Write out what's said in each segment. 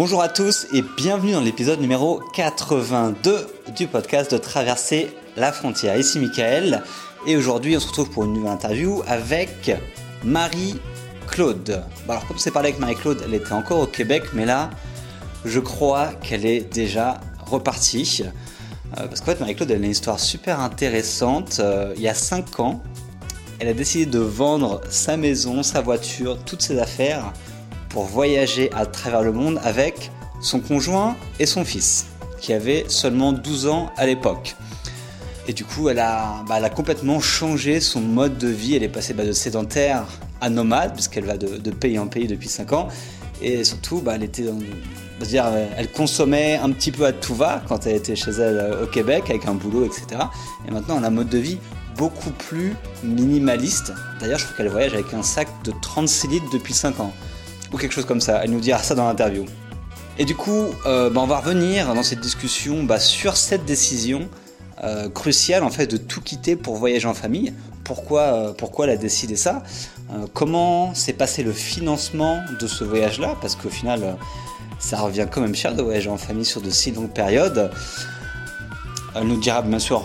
Bonjour à tous et bienvenue dans l'épisode numéro 82 du podcast de Traverser la frontière. Ici Michael et aujourd'hui on se retrouve pour une nouvelle interview avec Marie-Claude. Bon, alors comme c'est parlé avec Marie-Claude, elle était encore au Québec mais là je crois qu'elle est déjà repartie. Euh, parce qu'en fait Marie-Claude elle a une histoire super intéressante. Euh, il y a 5 ans, elle a décidé de vendre sa maison, sa voiture, toutes ses affaires pour voyager à travers le monde avec son conjoint et son fils, qui avait seulement 12 ans à l'époque. Et du coup, elle a, bah, elle a, complètement changé son mode de vie. Elle est passée bah, de sédentaire à nomade, puisqu'elle va de, pays en pays depuis 5 ans. Et surtout, bah, elle était dire, elle consommait un petit peu à tout va quand elle était chez elle euh, au Québec, avec un boulot, etc. Et maintenant, elle a un mode de vie beaucoup plus minimaliste. D'ailleurs, je crois qu'elle voyage avec un sac de 36 litres depuis 5 ans ou quelque chose comme ça. Elle nous dira ça dans l'interview. Et du coup, euh, bah, on va revenir dans cette discussion bah, sur cette décision euh, cruciale en fait de tout quitter pour voyager en famille. Pourquoi, euh, pourquoi elle a décidé ça Comment s'est passé le financement de ce voyage-là? Parce qu'au final, ça revient quand même cher de voyager en famille sur de si longues périodes. Elle nous dira bien sûr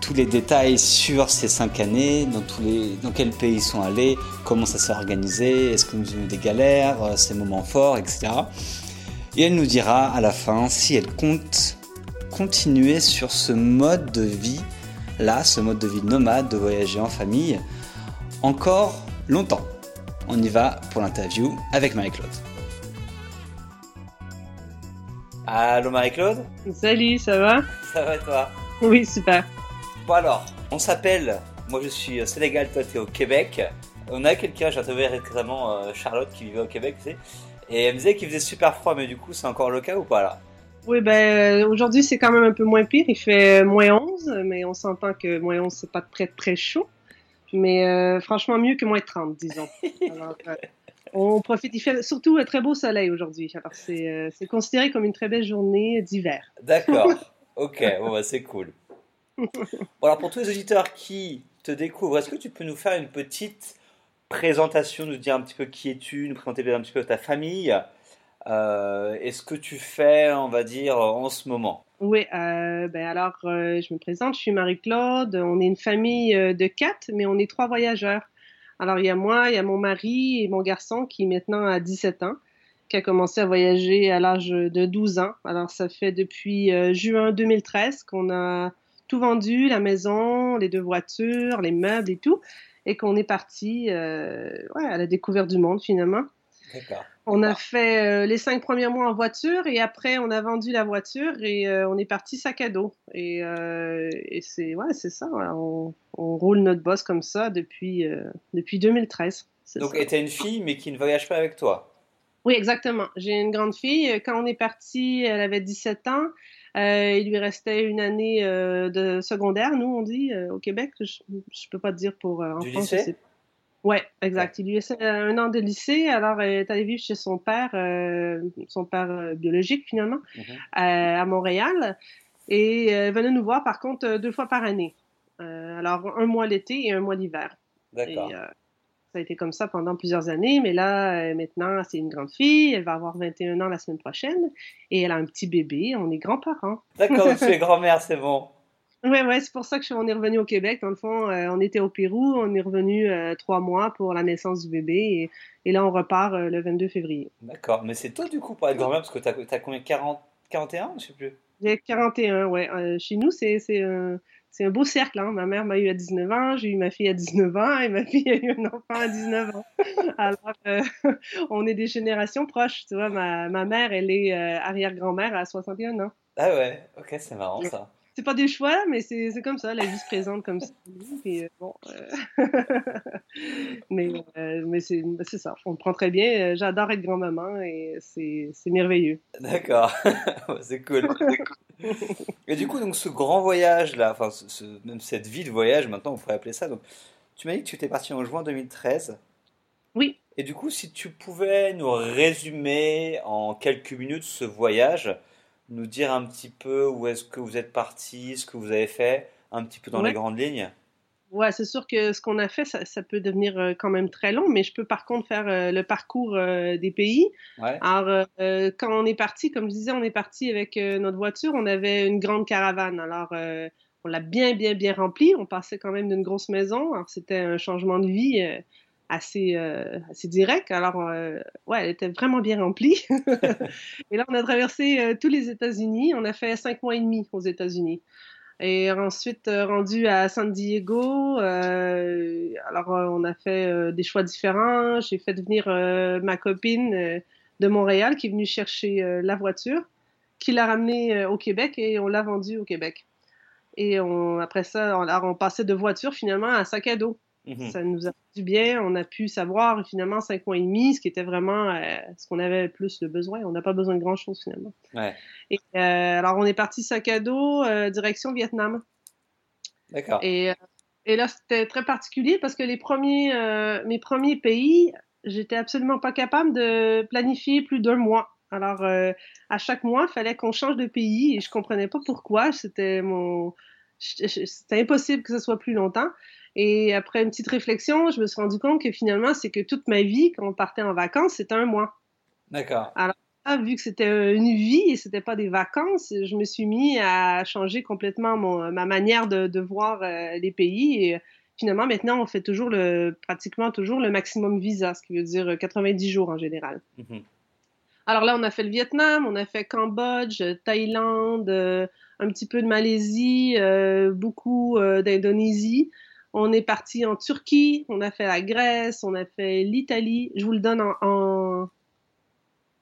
tous les détails sur ces cinq années, dans, tous les, dans quel pays ils sont allés, comment ça s'est organisé, est-ce que nous avons eu des galères, euh, ces moments forts, etc. Et elle nous dira à la fin si elle compte continuer sur ce mode de vie là, ce mode de vie nomade, de voyager en famille, encore longtemps. On y va pour l'interview avec Marie-Claude. Allô Marie-Claude? Salut, ça va? Ça va toi? Oui, super. Bon alors, on s'appelle, moi je suis au Sénégal, toi t'es au Québec. On a quelqu'un, j'ai interviewé récemment euh, Charlotte qui vivait au Québec, tu sais, et elle me disait qu'il faisait super froid, mais du coup c'est encore le cas ou pas là? Oui, ben euh, aujourd'hui c'est quand même un peu moins pire, il fait moins 11, mais on s'entend que moins 11 c'est pas très très chaud, mais euh, franchement mieux que moins 30 disons. Alors, on profite, il fait surtout un très beau soleil aujourd'hui, alors c'est considéré comme une très belle journée d'hiver. D'accord, ok, bon bah c'est cool. Alors pour tous les auditeurs qui te découvrent, est-ce que tu peux nous faire une petite présentation, nous dire un petit peu qui es-tu, nous présenter un petit peu ta famille euh, et ce que tu fais, on va dire, en ce moment? Oui, euh, ben alors euh, je me présente, je suis Marie-Claude, on est une famille de quatre, mais on est trois voyageurs. Alors il y a moi, il y a mon mari et mon garçon qui maintenant a 17 ans qui a commencé à voyager à l'âge de 12 ans. Alors ça fait depuis juin 2013 qu'on a tout vendu, la maison, les deux voitures, les meubles et tout, et qu'on est parti euh, ouais, à la découverte du monde finalement. On a fait euh, les cinq premiers mois en voiture et après on a vendu la voiture et euh, on est parti sac à dos. Et, et c'est ouais, c'est ça. On, on, roule notre boss comme ça depuis depuis 2013. Donc, tu es une fille mais qui ne voyage pas avec toi. Oui, exactement. J'ai une grande fille. Quand on est parti, elle avait 17 ans. Euh, il lui restait une année euh, de secondaire, nous on dit euh, au Québec. Je, ne peux pas te dire pour en du France. Lycée? Ouais, exact. Il lui restait un an de lycée, alors elle est allée vivre chez son père, son père biologique finalement, mhm. à Montréal. Et elle venait nous voir par contre deux fois par année. alors un mois l'été et un mois l'hiver. D'accord ça a été comme ça pendant plusieurs années, mais là, euh, maintenant, c'est une grande fille, elle va avoir 21 ans la semaine prochaine, et elle a un petit bébé, on est grands-parents. D'accord, tu es grand-mère, c'est bon. Oui, ouais, c'est pour ça que on est revenu au Québec. Dans le fond, euh, on était au Pérou, on est revenu euh, trois mois pour la naissance du bébé, et, là, on repart le 22 février. D'accord, mais c'est toi, du coup, pour être grand-mère, parce que tu as, combien 40, 41, je sais plus J'ai 41, ouais. chez nous, c'est c'est un beau cercle. Hein. Ma mère m'a eu à 19 ans, j'ai eu ma fille à 19 ans et ma fille a eu un enfant à 19 ans. Alors, euh, on est des générations proches. Tu vois, ma, ma mère, elle est euh, arrière-grand-mère à 61 ans. Ah ouais, ok, c'est marrant ça c'est pas des choix, mais c'est comme ça, la vie se présente comme ça. Euh, bon, euh, mais euh, mais c'est ça, on le prend très bien. J'adore être grand-maman et c'est merveilleux. D'accord, c'est cool. et du coup, donc ce grand voyage là, enfin ce, même cette vie de voyage, maintenant on pourrait appeler ça. Donc, tu m'as dit que tu étais parti en juin 2013. Oui. Et du coup, si tu pouvais nous résumer en quelques minutes ce voyage, nous dire un petit peu où est-ce que vous êtes parti, ce que vous avez fait, un petit peu dans les grandes lignes? Ouais, c'est sûr que ce qu'on a fait, ça, peut devenir euh, quand même très long, mais je peux par contre faire euh, le parcours euh, des pays. Alors, quand on est parti, comme je disais, on est parti avec notre voiture, on avait une grande caravane. Alors, on l'a bien, bien, bien rempli. On passait quand même d'une grosse maison. Alors, c'était un changement de vie assez, assez direct. Alors, ouais, elle était vraiment bien remplie. et là, on a traversé tous les États-Unis. On a fait cinq mois et demi aux États-Unis. Et ensuite, euh, rendu à San Diego, euh, alors euh, on a fait des choix différents. J'ai fait venir ma copine de Montréal qui est venue chercher la voiture, qui l'a ramenée au Québec et on l'a vendue au Québec. Et on, après ça, on, on passait de voiture finalement à sac à dos. Mhm. Ça nous a fait du bien. On a pu savoir finalement cinq mois et demi, ce qui était vraiment euh, ce qu'on avait plus de besoin. On n'a pas besoin de grand chose finalement. Ouais. Et euh, alors on est parti sac à dos euh, direction Vietnam. D'accord. Et, et là c'était très particulier parce que les premiers mes premiers pays, j'étais absolument pas capable de planifier plus d'un mois. Alors à chaque mois, il fallait qu'on change de pays et je comprenais pas pourquoi. C'était mon c'était impossible que ce soit plus longtemps. Et après une petite réflexion, je me suis rendu compte que finalement, c'est que toute ma vie, quand on partait en vacances, c'était un mois. D'accord. Alors, vu que c'était une vie et c'était pas des vacances, je me suis mis à changer complètement mon, ma manière de, de voir euh, les pays. Et finalement, maintenant, on fait toujours le, pratiquement toujours le maximum visa, ce qui veut dire 90 jours en général. Mhm. Alors là, on a fait le Vietnam, on a fait Cambodge, Thaïlande, euh, un petit peu de Malaisie, euh, beaucoup d'Indonésie. On est parti en Turquie, on a fait la Grèce, on a fait l'Italie. Je vous le donne en,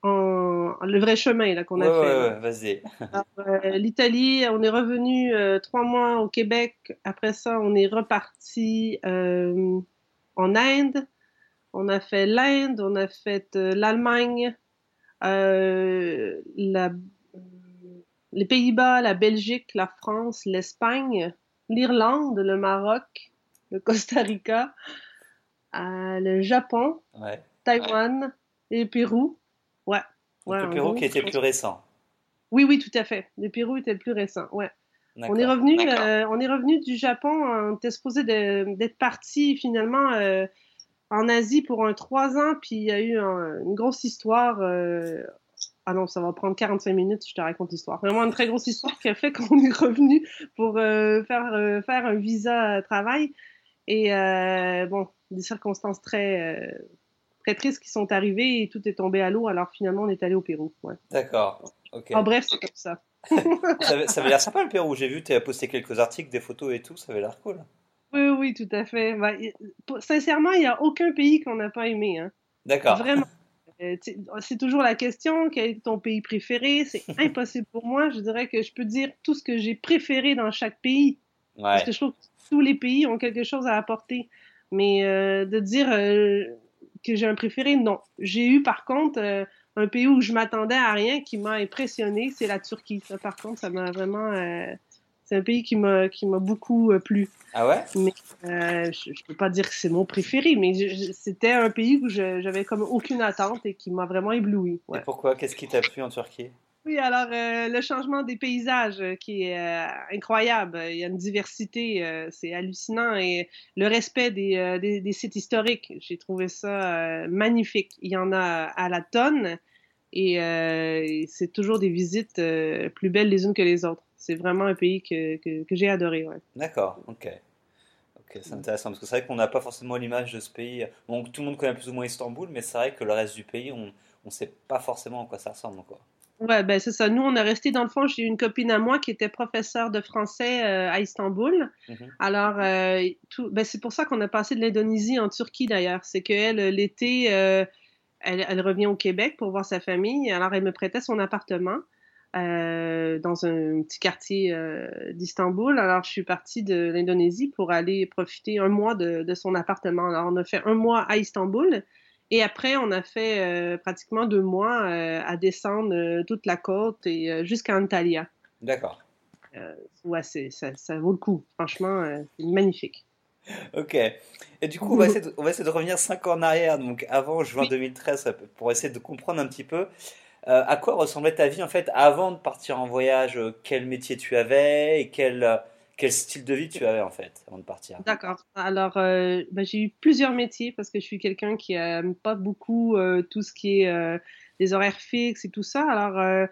en, le vrai chemin là qu'on a fait. Ouais, vas-y. Euh, L'Italie, on est revenu euh, trois mois au Québec. Après ça, on est reparti euh, en Inde. On a fait l'Inde, on a fait l'Allemagne, les Pays-Bas, la Belgique, la France, l'Espagne, l'Irlande, le Maroc, le Costa Rica, euh, le Japon, Taïwan et le Pérou. Ouais. le Pérou qui était plus récent. Oui, oui, tout à fait. Le Pérou était plus récent. Ouais. On est revenu, euh, on est revenu du Japon. On était supposé d'être parti finalement euh, en Asie pour un trois ans, puis il y a eu une grosse histoire. Ah non, ça va prendre 45 minutes, je te raconte l'histoire. Vraiment une très grosse histoire qui a fait qu'on est revenu pour faire, faire un visa travail. Et euh, bon, des circonstances très, euh, très tristes qui sont arrivées et tout est tombé à l'eau. Alors finalement, on est allé au Pérou. Ouais. D'accord. En bref, c'est comme ça. ça, avait, l'air sympa le Pérou. J'ai vu, tu as posté quelques articles, des photos et tout. Ça avait l'air cool. Oui, oui, tout à fait. Bah, sincèrement, il n'y a aucun pays qu'on n'a pas aimé. Hein. D'accord. Vraiment. Euh, c'est toujours la question, quel est ton pays préféré? C'est impossible pour moi. Je dirais que je peux dire tout ce que j'ai préféré dans chaque pays. Ouais. Parce que je trouve tous les pays ont quelque chose à apporter. Mais euh, de dire euh, que j'ai un préféré, non. J'ai eu par contre euh, un pays où je m'attendais à rien qui m'a impressionné, c'est la Turquie. Ça, par contre, ça m'a vraiment. c'est un pays qui m'a qui m'a beaucoup plu. Ah ouais? Mais je, je, peux pas dire que c'est mon préféré, mais c'était un pays où j'avais comme aucune attente et qui m'a vraiment ébloui. Et pourquoi? Qu'est-ce qui t'a plu en Turquie? Oui, alors euh, le changement des paysages euh, qui est euh, incroyable. Il y a une diversité, c'est hallucinant. Et le respect des, des, sites historiques, j'ai trouvé ça magnifique. Il y en a à la tonne et c'est toujours des visites plus belles les unes que les autres. C'est vraiment un pays que, que, j'ai adoré. Ouais. D'accord, ok. Ok, c'est intéressant parce que c'est vrai qu'on n'a pas forcément l'image de ce pays. Bon, tout le monde connaît plus ou moins Istanbul, mais c'est vrai que le reste du pays, on ne sait pas forcément à quoi ça ressemble. Quoi. Ouais, ben c'est ça. Nous, on est resté dans le fond. J'ai une copine à moi qui était professeure de français euh, à Istanbul. Mm-hmm. Alors, euh, tout, ben, c'est pour ça qu'on a passé de l'Indonésie en Turquie d'ailleurs. C'est qu'elle, l'été, euh, elle, elle, revient au Québec pour voir sa famille. Alors, elle me prêtait son appartement dans un petit quartier d'Istanbul. Alors, je suis partie de l'Indonésie pour aller profiter un mois de, de son appartement. Alors, on a fait un mois à Istanbul. Et après, on a fait euh, pratiquement deux mois euh, à descendre euh, toute la côte et jusqu'à Antalya. D'accord. ouais, ça, ça, vaut le coup. Franchement, c'est magnifique. Ok. Et du coup, on va, essayer de, on va essayer de revenir cinq ans en arrière, donc avant juin 2013, pour essayer de comprendre un petit peu à quoi ressemblait ta vie en fait avant de partir en voyage. Quel métier tu avais et quel, quel style de vie tu avais en fait avant de partir D'accord. Alors, euh, ben, j'ai eu plusieurs métiers parce que je suis quelqu'un qui aime pas beaucoup euh, tout ce qui est euh, les horaires fixes et tout ça. Alors,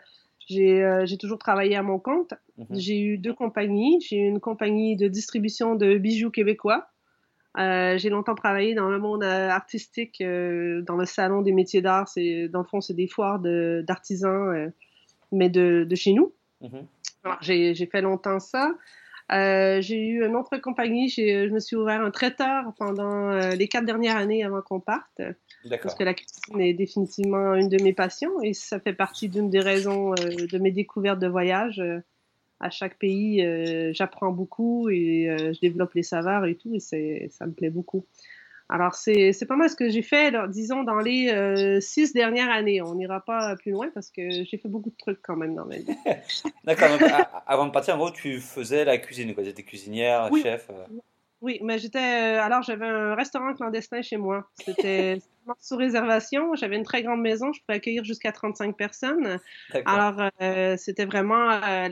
j'ai toujours travaillé à mon compte. Mhm. J'ai eu deux compagnies. J'ai eu une compagnie de distribution de bijoux québécois. j'ai longtemps travaillé dans le monde artistique, dans le salon des métiers d'art. Dans le fond, c'est des foires d'artisans, mais de, de, chez nous. Mhm. J'ai fait longtemps ça. Euh, j'ai eu une autre compagnie, je me suis ouvert un traiteur pendant euh, les quatre dernières années avant qu'on parte. Parce que la cuisine est définitivement une de mes passions et ça fait partie d'une des raisons euh, de mes découvertes de voyage. à chaque pays, j'apprends beaucoup et je développe les saveurs et tout et ça me plaît beaucoup. Alors, c'est pas mal ce que j'ai fait, disons, dans les euh, six dernières années. On n'ira pas plus loin parce que j'ai fait beaucoup de trucs quand même dans ma vie. D'accord. avant de partir, en gros, tu faisais la cuisine. Tu étais cuisinière, chef. Euh. Oui, mais j'étais. Euh, alors, j'avais un restaurant clandestin chez moi. C'était sous réservation. J'avais une très grande maison. Je pouvais accueillir jusqu'à 35 personnes. Alors, euh, c'était vraiment. Euh,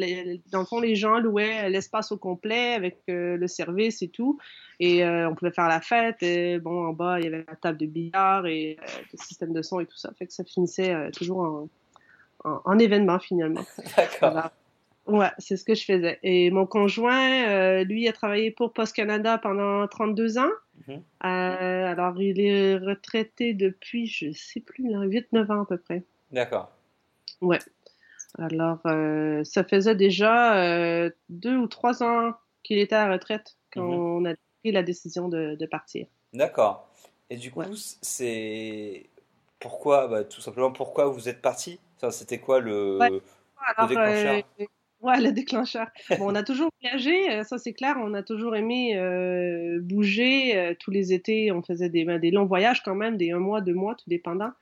dans le fond, les gens louaient l'espace au complet avec le service et tout. Et on pouvait faire la fête. Et, bon, en bas, il y avait la table de billard et le système de son et tout ça. Fait que ça finissait toujours en, en, événement finalement. D'accord. Ouais, c'est ce que je faisais. Et mon conjoint, euh, lui, a travaillé pour Post Canada pendant 32 ans. Mhm. Euh, alors, il est retraité depuis, je sais plus, 8-9 ans à peu près. D'accord. Ouais. Alors, euh, ça faisait déjà deux ou trois ans qu'il était à la retraite quand mhm. on a pris la décision de, partir. D'accord. Et du coup, c'est pourquoi, bah, tout simplement, pourquoi vous êtes parti? C'était quoi le, le déclencheur? Ouais, le déclencheur. Bon, on a toujours voyagé, euh, ça c'est clair, on a toujours aimé euh, bouger. Euh, tous les étés, on faisait des, des longs voyages quand même, des un mois, deux mois, tout dépendant.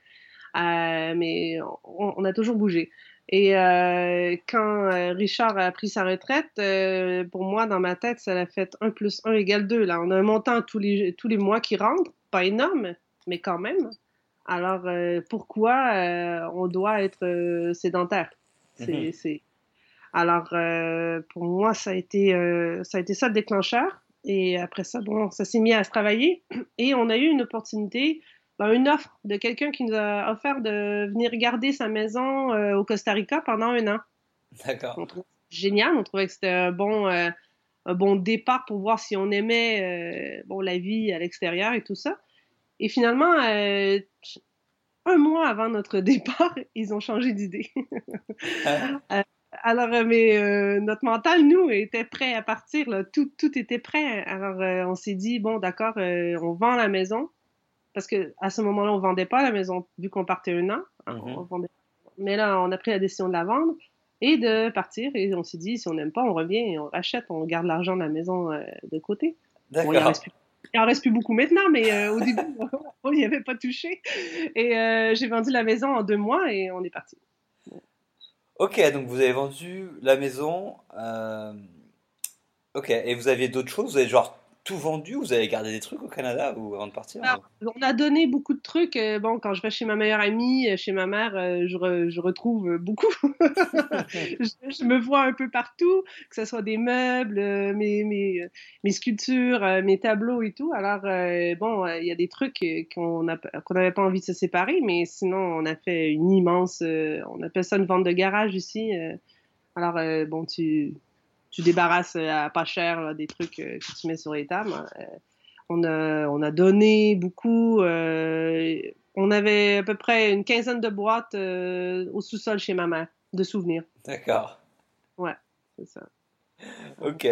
mais on, a toujours bougé. Et quand Richard a pris sa retraite, pour moi, dans ma tête, ça a fait 1 plus 1 égale 2. Là, on a un montant tous les, tous les mois qui rentre, pas énorme, mais quand même. Alors, pourquoi on doit être sédentaire? C'est mm-hmm. Alors, euh, pour moi, ça a, été, euh, ça a été ça le déclencheur. Et après ça, bon, ça s'est mis à se travailler. Et on a eu une opportunité, ben, une offre de quelqu'un qui nous a offert de venir garder sa maison euh, au Costa Rica pendant un an. D'accord. Génial. On trouvait que c'était un bon, un bon départ pour voir si on aimait bon, la vie à l'extérieur et tout ça. Et finalement, un mois avant notre départ, ils ont changé d'idée. Alors, euh, mais euh, notre mental, nous, était prêt à partir. Tout, tout était prêt. Alors, euh, on s'est dit, bon, d'accord, on vend la maison. Parce que à ce moment-là, on vendait pas la maison, vu qu'on partait un an. Mhm. Mais là, on a pris la décision de la vendre et de partir. Et on s'est dit, si on n'aime pas, on revient et on rachète, on garde l'argent de la maison de côté. D'accord. il, en reste plus beaucoup maintenant, mais au début, on n'y avait pas touché. Et j'ai vendu la maison en deux mois et on est parti. Ok, donc vous avez vendu la maison. Euh, ok, et vous aviez d'autres choses Vous avez genre tout vendu? Vous avez gardé des trucs au Canada ou avant de partir? On a donné beaucoup de trucs. Euh, bon, quand je vais chez ma meilleure amie, euh, chez ma mère, euh, je, je retrouve beaucoup. je, me vois un peu partout, que ce soit des meubles, mes, mes, mes sculptures, mes tableaux et tout. Alors, bon, il y a des trucs qu'on n'avait pas envie de se séparer, mais sinon, on a fait une immense, on appelle ça une vente de garage ici. alors, bon, tu tu débarrasses euh, à pas cher des trucs euh, que tu mets sur les tables. Euh, on, a, on a donné beaucoup. on avait à peu près une quinzaine de boîtes au sous-sol chez ma mère de souvenirs. D'accord. Ouais, c'est ça. Ok.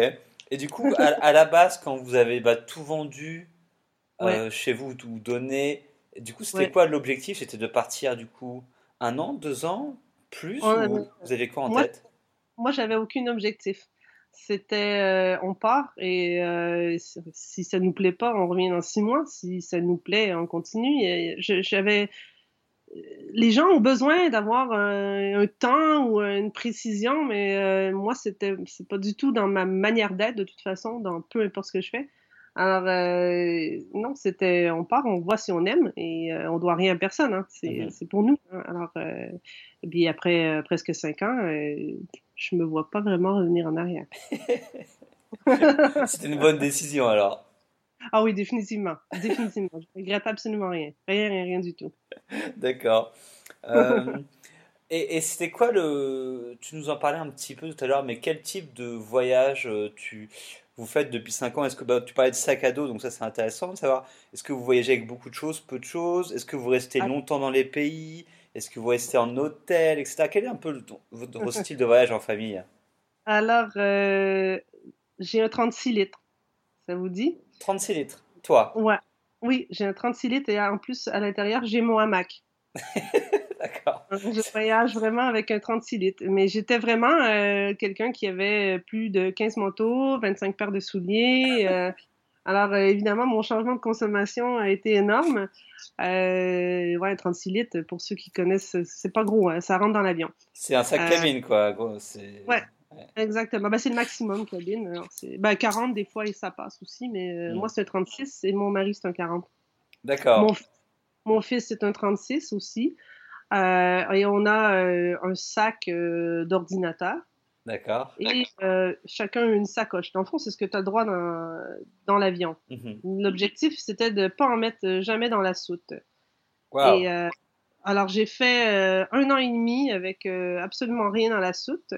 Et du coup, à, la base, quand vous avez bah, tout vendu chez vous, tout donné, du coup, c'était quoi l'objectif? C'était de partir du coup un an, deux ans, plus Vous avez quoi en tête? Moi, j'avais aucun objectif c'était euh, on part et euh, si ça nous plaît pas, on revient dans six mois. Si ça nous plaît, on continue. J'avais les gens ont besoin d'avoir un, temps ou une précision, mais euh, moi c'était c'est pas du tout dans ma manière d'être de toute façon, dans peu importe ce que je fais. Alors non, c'était on part, on voit si on aime et on doit rien à personne. Hein. Mm-hmm. C'est pour nous. Hein. Alors et puis après presque cinq ans je me vois pas vraiment revenir en arrière. C'était une bonne décision alors. Ah oui, définitivement. Définitivement. Je regrette absolument rien. Rien, rien, rien du tout. D'accord. Et, c'était quoi le. Tu nous en parlais un petit peu tout à l'heure, mais quel type de voyage euh, tu vous faites depuis 5 ans? Est-ce que bah, tu parlais de sac à dos, donc ça c'est intéressant de savoir. Est-ce que vous voyagez avec beaucoup de choses, peu de choses? Est-ce que vous restez ah. longtemps dans les pays? Est-ce que vous restez en hôtel, etc. Quel est un peu votre style de voyage en famille? Alors, euh, j'ai un 36 litres. Ça vous dit? 36 litres. Toi? Ouais. Oui, j'ai un 36 litres et en plus, à l'intérieur, j'ai mon hamac. Je voyage vraiment avec un 36 litres. Mais j'étais vraiment euh, quelqu'un qui avait plus de 15 manteaux, 25 paires de souliers. Euh. alors, euh, évidemment, mon changement de consommation a été énorme. ouais, 36 litres, pour ceux qui connaissent, c'est pas gros, hein, ça rentre dans l'avion. C'est un sac cabine, quoi. Ouais. Exactement. Ben, c'est le maximum cabine. Ben, 40 des fois et ça passe aussi, mais mm. moi c'est un 36 et mon mari c'est un 40. D'accord. Mon, mon, fils c'est un 36 aussi. Euh, et on a euh, un sac euh, d'ordinateur. D'accord. Et chacun une sacoche. Dans le fond, c'est ce que tu as droit dans, dans l'avion. Mm-hmm. L'objectif, c'était de ne pas en mettre jamais dans la soute. Wow. Et, alors, j'ai fait un an et demi avec absolument rien dans la soute.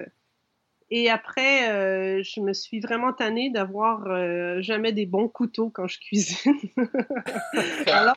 Et après, je me suis vraiment tannée d'avoir jamais des bons couteaux quand je cuisine. Alors,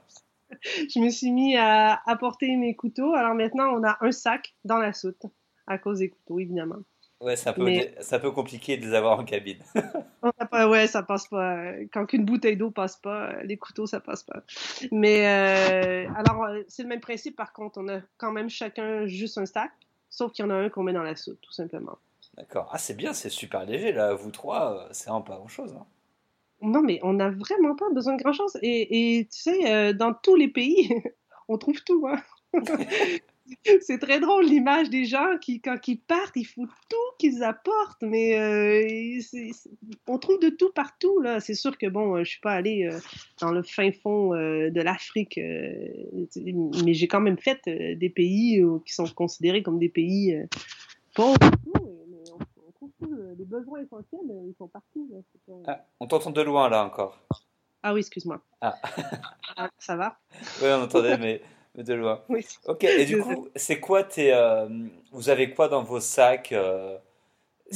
je me suis mis à apporter mes couteaux. Alors maintenant, on a un sac dans la soute à cause des couteaux, évidemment. Ouais, c'est un peu, ça peut compliqué de les avoir en cabine. ouais, ça passe pas. Quand une bouteille d'eau passe pas, les couteaux, ça passe pas. Mais euh, alors, c'est le même principe, par contre. On a quand même chacun juste un sac, sauf qu'il y en a un qu'on met dans la soute, tout simplement. D'accord. Ah, c'est bien, c'est super léger, là. Vous trois, c'est vraiment pas grand-chose. Hein. Non, mais on n'a vraiment pas besoin de grand-chose. Et, tu sais, euh, dans tous les pays, on trouve tout. Hein. c'est très drôle l'image des gens qui, quand ils partent, il faut tout qu'ils apportent. Mais euh, on trouve de tout partout. là. C'est sûr que, bon, je suis pas allée euh, dans le fin fond de l'Afrique, mais j'ai quand même fait des pays qui sont considérés comme des pays pauvres les besoins essentiels, euh, ils sont partout. Ah, on t'entend de loin là encore. Ah oui, excuse-moi. Ah. ah. ça va? Oui, on entendait, mais, de loin. Oui. Ok, et du coup, c'est quoi tes. Euh, vous avez quoi dans vos sacs euh?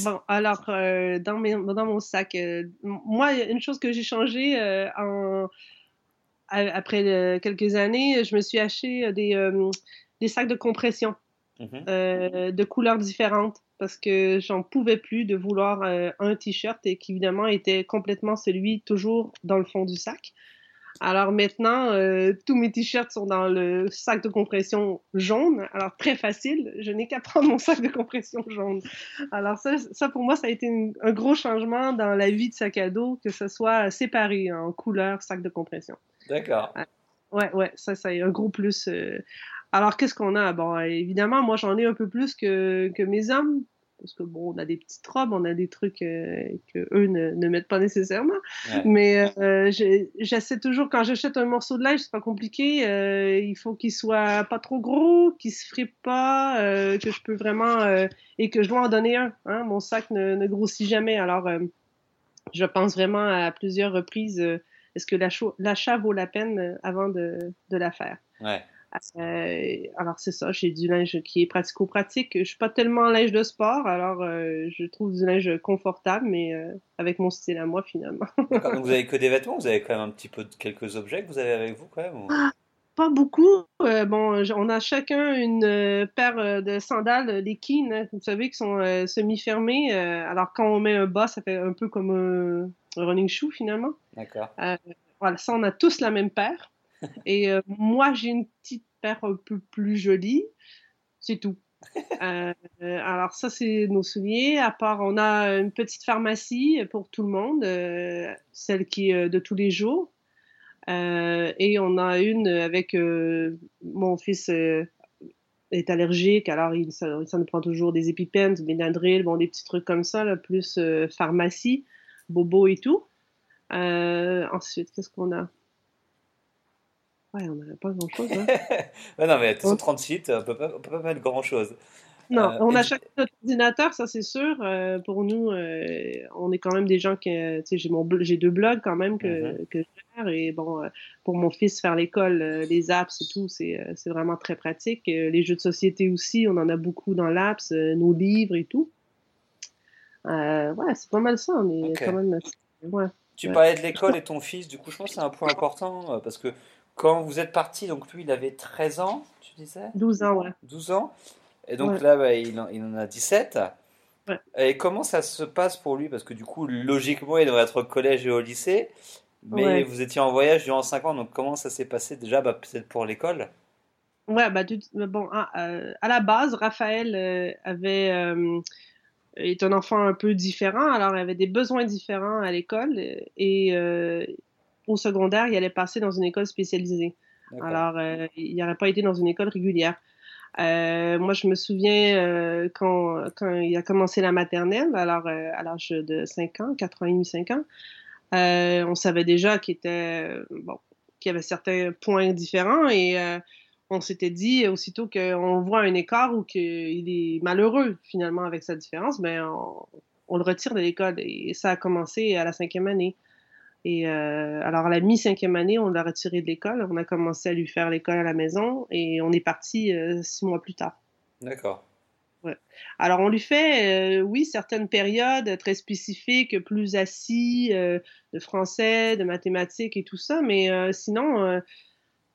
Bon, alors, dans, mes, dans mon sac, moi, une chose que j'ai changé en, après quelques années, je me suis acheté des, des sacs de compression mm-hmm. de couleurs différentes parce que j'en pouvais plus de vouloir euh, un t-shirt et qui évidemment était complètement celui toujours dans le fond du sac. Alors maintenant, euh, tous mes t-shirts sont dans le sac de compression jaune. Alors très facile, je n'ai qu'à prendre mon sac de compression jaune. Alors ça, ça pour moi, ça a été un gros changement dans la vie de sac à dos, que ce soit séparé en couleur sac de compression. D'accord. Ouais, ouais, ça, ça un gros plus. Euh, alors, qu'est-ce qu'on a? Bon, évidemment, moi, j'en ai un peu plus que, que mes hommes, parce que bon, on a des petites robes, on a des trucs euh, que eux ne, ne, mettent pas nécessairement. Mais euh, j'essaie toujours, quand j'achète un morceau de linge, c'est pas compliqué, euh, il faut qu'il soit pas trop gros, qu'il se fripe pas, euh, que je peux vraiment, euh, et que je dois en donner un. Hein? Mon sac ne, ne grossit jamais. Alors, je pense vraiment à plusieurs reprises, est-ce que l'achat vaut la peine avant de, de la faire? Ouais. Euh, alors c'est ça, j'ai du linge qui est pratico-pratique. Je suis pas tellement linge de sport, alors euh, je trouve du linge confortable, mais euh, avec mon style à moi finalement. Donc vous avez que des vêtements, vous avez quand même un petit peu de quelques objets que vous avez avec vous quand même ah, Pas beaucoup. bon, on a chacun une paire de sandales, les Keen, hein, vous savez, qui sont semi-fermées. alors quand on met un bas, ça fait un peu comme un, running shoe finalement. D'accord. voilà, ça on a tous la même paire. Et euh, moi, j'ai une petite paire un peu plus jolie. C'est tout. Euh, alors ça, c'est nos souliers. À part, on a une petite pharmacie pour tout le monde, euh, celle qui est de tous les jours. et on a une avec mon fils est allergique, alors il, ça, nous prend toujours des épipènes, du Benadryl, bon, des petits trucs comme ça, là, plus pharmacie, bobo et tout. ensuite, qu'est-ce qu'on a? Ouais, on n'a pas grand-chose. Hein. non, mais 30 sites, on pas, peut pas mettre grand-chose. Non, euh, on a chacun notre ordinateur, ça c'est sûr. Euh, pour nous, euh, on est quand même des gens qui, tu sais, j'ai mon, j'ai deux blogs quand même que, que je gère et bon, pour mon fils faire l'école, les apps et tout, c'est, c'est vraiment très pratique. les jeux de société aussi, on en a beaucoup dans l'apps, nos livres et tout. ouais, c'est pas mal ça. On est quand même. Ouais. Tu parlais de l'école et ton fils, du coup, je pense que c'est un point important parce que quand vous êtes parti, donc lui, il avait 13 ans, tu disais 12 ans, ouais. 12 ans. Et donc là, bah, il, en, a 17. Et comment ça se passe pour lui? Parce que du coup, logiquement, il devrait être au collège et au lycée. Mais vous étiez en voyage durant 5 ans, donc comment ça s'est passé? Déjà bah, Peut-être pour l'école? Ouais, bah, bon, à, euh, à, la base, Raphaël euh, avait euh, est un enfant un peu différent, alors il avait des besoins différents à l'école et au secondaire, il allait passer dans une école spécialisée. Alors, il n'aurait pas été dans une école régulière. Euh, moi, je me souviens euh, quand, quand il a commencé la maternelle, alors euh, à l'âge de 5 ans, 4 ans et demi, 5 ans, euh, on savait déjà qu'il était bon, qu'il y avait certains points différents et on s'était dit aussitôt qu'on voit un écart ou qu'il est malheureux finalement avec sa différence, ben on, on le retire de l'école et ça a commencé à la cinquième année. Et euh, alors, à la mi-cinquième année, on l'a retiré de l'école. On a commencé à lui faire l'école à la maison et on est parti euh, six mois plus tard. D'accord. Ouais. Alors, on lui fait, euh, oui, certaines périodes très spécifiques, plus assis, de français, de mathématiques et tout ça, mais sinon,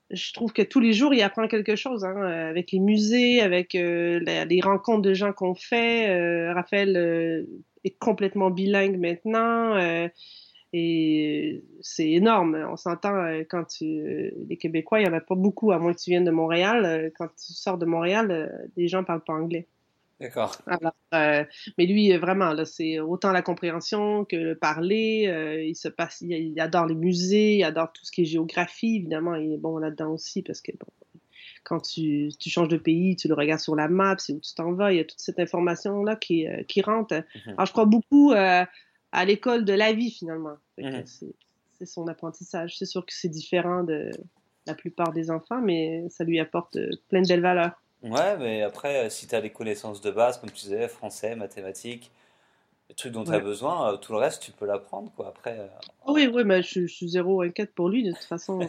je trouve que tous les jours, il apprend quelque chose, hein, avec les musées, avec les rencontres de gens qu'on fait. Raphaël est complètement bilingue maintenant. Et c'est énorme. On s'entend euh, quand tu. Euh, les Québécois, il n'y en a pas beaucoup, à moins que tu viennes de Montréal. Euh, quand tu sors de Montréal, les gens ne parlent pas anglais. D'accord. mais lui, vraiment, là, c'est autant la compréhension que le parler. il se passe, il, adore les musées, il adore tout ce qui est géographie. Évidemment, il est bon là-dedans aussi parce que quand tu, tu, changes de pays, tu le regardes sur la map, c'est où tu t'en vas. Il y a toute cette information là qui, qui rentre. Mhm. Alors, je crois beaucoup à l'école de la vie finalement. Mhm. C'est son apprentissage. C'est sûr que c'est différent de la plupart des enfants, mais ça lui apporte euh, plein de belles valeurs. Ouais, mais après, euh, si tu as les connaissances de base, comme tu disais, français, mathématiques, les trucs dont tu as besoin, euh, tout le reste, tu peux l'apprendre. quoi. Après, Oui, oui, mais je, suis zéro inquiète pour lui, de toute façon.